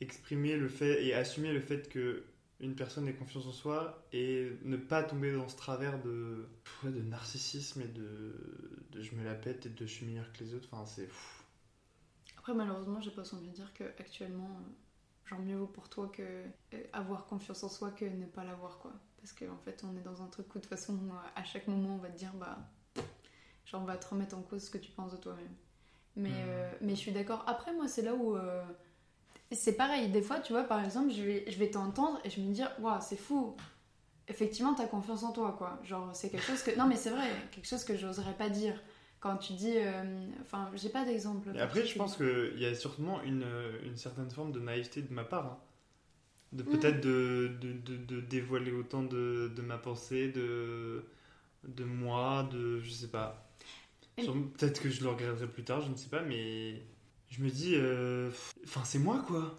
exprimer le fait et assumer le fait que une personne ait confiance en soi et ne pas tomber dans ce travers de, de narcissisme et de, de je me la pète et de je suis meilleur que les autres. Enfin, c'est. Après, malheureusement, j'ai pas envie de dire que actuellement, euh, genre mieux vaut pour toi que euh, avoir confiance en soi que ne pas l'avoir, quoi. Parce qu'en fait, on est dans un truc où de toute façon, à chaque moment, on va te dire, bah, genre, on va te remettre en cause ce que tu penses de toi-même. Mais, Mhm. euh, mais je suis d'accord. Après, moi, c'est là où. euh, c'est pareil, des fois, tu vois, par exemple, je vais, je vais t'entendre et je vais me dire, waouh, c'est fou. Effectivement, t'as confiance en toi, quoi. Genre, c'est quelque chose que. Non, mais c'est vrai, quelque chose que j'oserais pas dire. Quand tu dis. euh, Enfin, j'ai pas d'exemple. Et après, je pense qu'il y a sûrement une, euh, une certaine forme de naïveté de ma part. hein. De Mm. peut-être de, de, de- de dévoiler autant de, de ma pensée, de, de moi, de. Je sais pas. Peut-être que je le regretterai plus tard, je ne sais pas, mais. Je me dis. euh, Enfin, c'est moi, quoi.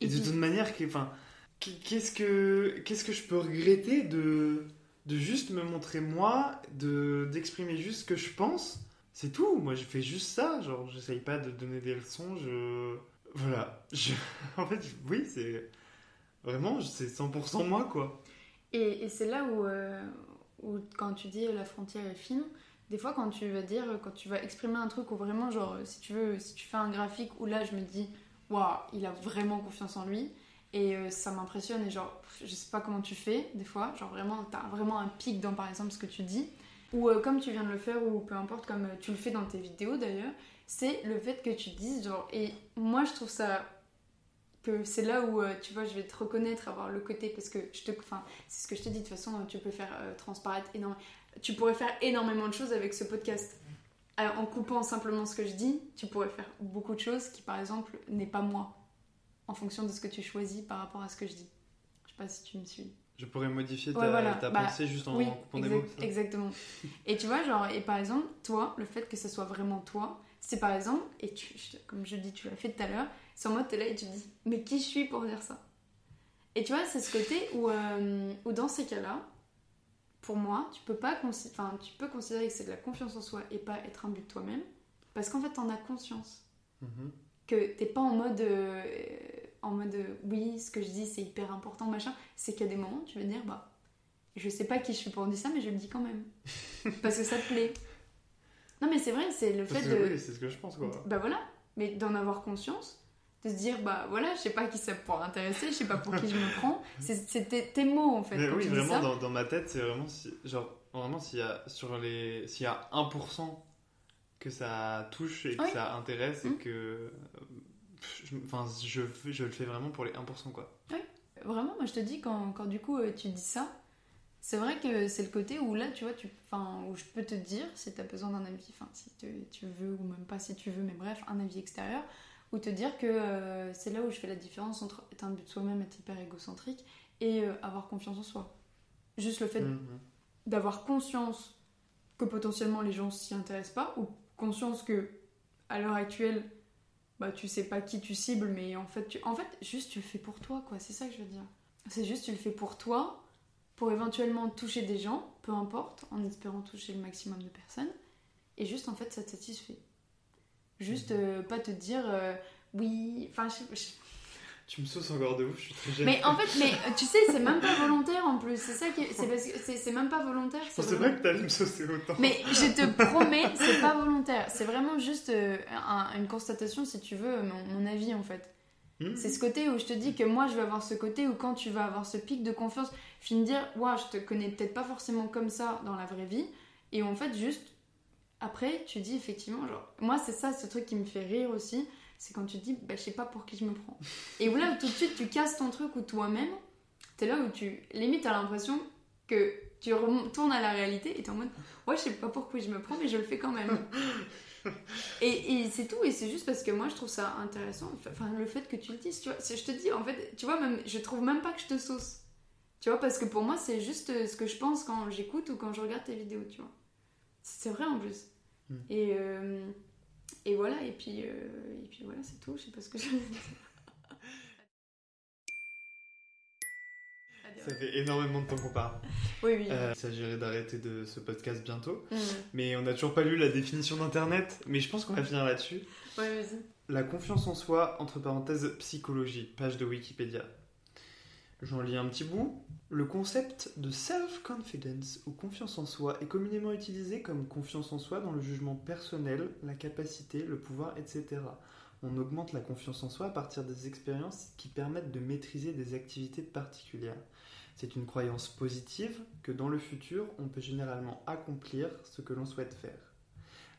Et, Et de toute manière, que- enfin, qu'est-ce que, qu'est-ce que je peux regretter de, de juste me montrer moi, de, d'exprimer juste ce que je pense? C'est tout, moi je fais juste ça, genre j'essaye pas de donner des leçons, je... Voilà, je... en fait, oui, c'est... Vraiment, c'est 100% moi, quoi. Et, et c'est là où, euh, où, quand tu dis la frontière est fine, des fois, quand tu vas dire, quand tu vas exprimer un truc où vraiment, genre, si tu veux, si tu fais un graphique où là, je me dis, waouh, il a vraiment confiance en lui, et euh, ça m'impressionne, et genre, je sais pas comment tu fais, des fois, genre, vraiment, t'as vraiment un pic dans, par exemple, ce que tu dis, ou euh, comme tu viens de le faire, ou peu importe, comme euh, tu le fais dans tes vidéos d'ailleurs, c'est le fait que tu dises, genre, et moi, je trouve ça que c'est là où tu vois je vais te reconnaître avoir le côté parce que je te enfin c'est ce que je te dis de toute façon tu peux faire euh, transparaître énormément tu pourrais faire énormément de choses avec ce podcast Alors, en coupant simplement ce que je dis tu pourrais faire beaucoup de choses qui par exemple n'est pas moi en fonction de ce que tu choisis par rapport à ce que je dis je sais pas si tu me suis Je pourrais modifier ta, Ouais, voilà. ta Bah, pensée juste en oui, coupant des mots. ça exactement. Et tu vois, genre, et par exemple, toi, le fait que ce soit vraiment toi, c'est par exemple, et tu, comme je dis, tu l'as fait tout à l'heure, c'est en mode, t'es là et tu te dis, mais qui je suis pour dire ça? Et tu vois, c'est ce côté où, euh, où dans ces cas-là, pour moi, tu peux pas enfin, tu peux considérer que c'est de la confiance en soi et pas être un but de toi-même, parce qu'en fait, t'en as conscience. Mhm. que t'es pas en mode euh, en mode euh, oui ce que je dis c'est hyper important machin. C'est a des moments tu vas dire bah je sais pas qui je suis pour dire ça mais je le dis quand même. Parce que ça te plaît. Non mais c'est vrai c'est le Parce fait que de oui, c'est ce que je pense, quoi. bah voilà. Mais d'en avoir conscience de se dire bah voilà je sais pas qui ça pourrait intéresser je sais pas pour qui je me prends c'est c'est tes, mots en fait Mais oui, vraiment, dans, dans ma tête, c'est vraiment, si- genre, vraiment, s'il y a, sur les, s'il y a 1% que ça touche et que Oui. ça intéresse et Mhm. que, je- enfin, je, je le fais vraiment pour les 1%, quoi. Vraiment, moi je te dis, quand, quand du coup euh, tu dis ça, c'est vrai que c'est le côté où là, tu vois, tu, enfin, où je peux te dire, si tu as besoin d'un avis, enfin, si tu, tu veux, ou même pas si tu veux, mais bref, un avis extérieur, ou te dire que euh, c'est là où je fais la différence entre être un but de soi-même, être hyper égocentrique, et euh, avoir confiance en soi. Juste le fait Mhm. d'avoir conscience que potentiellement les gens s'y intéressent pas, ou conscience que à l'heure actuelle, bah tu sais pas qui tu cibles, mais en fait, tu... en fait, juste tu le fais pour toi, quoi. C'est ça que je veux dire. C'est juste tu le fais pour toi, pour éventuellement toucher des gens, peu importe, en espérant toucher le maximum de personnes, et juste en fait ça te satisfait. Juste euh, pas te dire euh, oui, enfin je Tu me sauces encore de ouf, je suis très gênée. mais en fait, mais tu sais, c'est même pas volontaire en plus. C'est ça qui, est- c'est parce que c'est même pas volontaire. Je c'est pensais vraiment- pas que t'allais me saucer autant. Mais je te promets, c'est pas volontaire. C'est vraiment juste euh, un- une constatation, si tu veux, mon, mon avis en fait. Hmm. C'est ce côté où je te dis que moi je vais avoir ce côté où quand tu vas avoir ce pic de confiance, je vais me dire, waouh, je te connais peut-être pas forcément comme ça dans la vraie vie. Et en fait, juste après, tu dis effectivement, genre, moi c'est ça, ce truc qui me fait rire aussi, c'est quand tu te dis, bah je sais pas pour qui je me prends. Et où là, tout de suite, tu casses ton truc ou toi-même, t'es là où tu, limite, t'as l'impression que tu retournes à la réalité et t'es en mode, ouais, je sais pas pourquoi je me prends, mais je le fais quand même. Et, et c'est tout, et c'est juste parce que moi je trouve ça intéressant, enfin le fait que tu le dises, tu vois, je te dis en fait, tu vois, même, je trouve même pas que je te sauce, tu vois, parce que pour moi c'est juste euh, ce que je pense quand j'écoute ou quand je regarde tes vidéos, tu vois. C'est vrai en plus. Mm. Et, euh, et voilà, et puis, euh, et puis voilà, c'est tout, je sais pas ce que je. Ça fait énormément de temps qu'on parle. Oui, oui. Euh, il s'agirait d'arrêter de ce podcast bientôt. Mm. Mais on n'a toujours pas lu la définition d'internet. Mais je pense qu'on va finir là-dessus. Ouais, vas-y. La confiance en soi, entre parenthèses, psychologie, page de Wikipédia. J'en lis un petit bout. Le concept de self-confidence ou confiance en soi est communément utilisé comme confiance en soi dans le jugement personnel, la capacité, le pouvoir, etc. On augmente la confiance en soi à partir des expériences qui permettent de maîtriser des activités particulières. C'est une croyance positive que dans le futur, on peut généralement accomplir ce que l'on souhaite faire.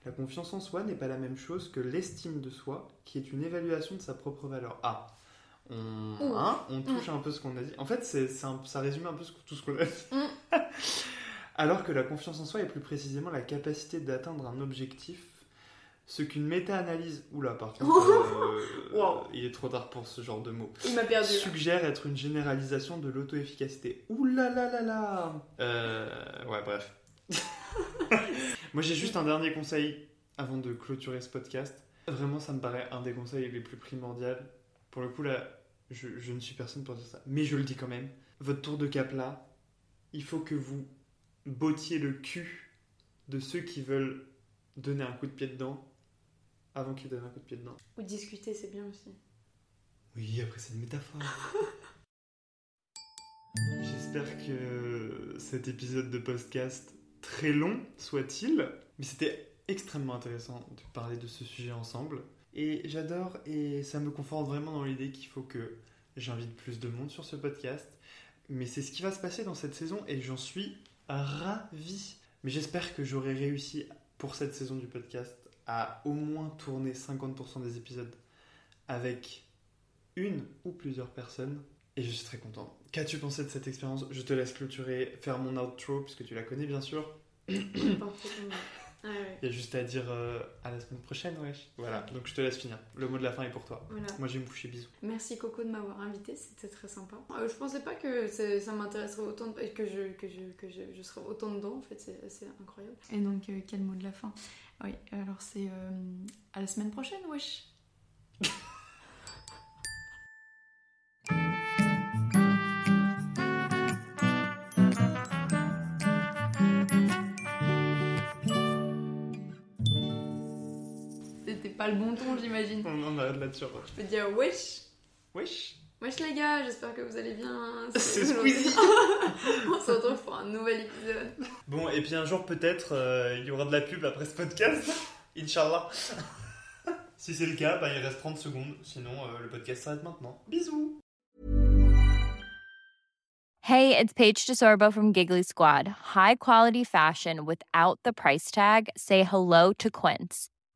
La confiance en soi n'est pas la même chose que l'estime de soi, qui est une évaluation de sa propre valeur. Ah, on, hein, touche un peu ce qu'on a dit. En fait, c'est, ça résume un peu ce- tout ce qu'on a dit. Mm. Alors que la confiance en soi est plus précisément la capacité d'atteindre un objectif, ce qu'une méta-analyse, oula par contre, euh, Wow. il est trop tard pour ce genre de mots, Il m'a perdu. suggère être une généralisation de l'auto-efficacité. Ouh là là là là Euh, Ouais, bref. Moi, j'ai juste un dernier conseil avant de clôturer ce podcast. Vraiment, ça me paraît un des conseils les plus primordiaux. Pour le coup, là, je, je ne suis personne pour dire ça, mais je le dis quand même. Votre tour de cap là, il faut que vous bottiez le cul de ceux qui veulent donner un coup de pied dedans avant qu'ils donnent un coup de pied dedans. Ou discuter, c'est bien aussi. Oui, après c'est une métaphore. J'espère que cet épisode de podcast, très long soit-il, mais c'était extrêmement intéressant de parler de ce sujet ensemble. Et j'adore et ça me conforte vraiment dans l'idée qu'il faut que j'invite plus de monde sur ce podcast. Mais c'est ce qui va se passer dans cette saison et j'en suis ravi. Mais j'espère que j'aurai réussi pour cette saison du podcast à au moins tourner 50% des épisodes avec une ou plusieurs personnes et je suis très content. Qu'as-tu pensé de cette expérience? Je te laisse clôturer, faire mon outro puisque tu la connais bien sûr. Ah ouais. Il y a juste à dire euh, à la semaine prochaine, wesh. Voilà, donc je te laisse finir. Le mot de la fin est pour toi. Voilà. Moi je vais me coucher, bisous. Merci Coco de m'avoir invité, c'était très sympa. Euh, je pensais pas que ça m'intéresserait autant, de- que, je, que, je, que je, je serais autant dedans, en fait, c'est assez incroyable. Et donc, euh, quel mot de la fin? Oui, alors c'est euh, à la semaine prochaine, wesh pas le bon ton, j'imagine. On en arrête là-dessus. Je peux dire wesh Wesh Wesh les gars, j'espère que vous allez bien. C'est Squeezie. On se retrouve pour un nouvel épisode. Bon, et puis un jour peut-être euh, il y aura de la pub après ce podcast. Inch'Allah. si c'est le cas, bah, il reste 30 secondes. Sinon, euh, le podcast s'arrête maintenant. Bisous Hey, it's Paige DeSorbo from Giggly Squad. High quality fashion without the price tag. Say hello to Quince.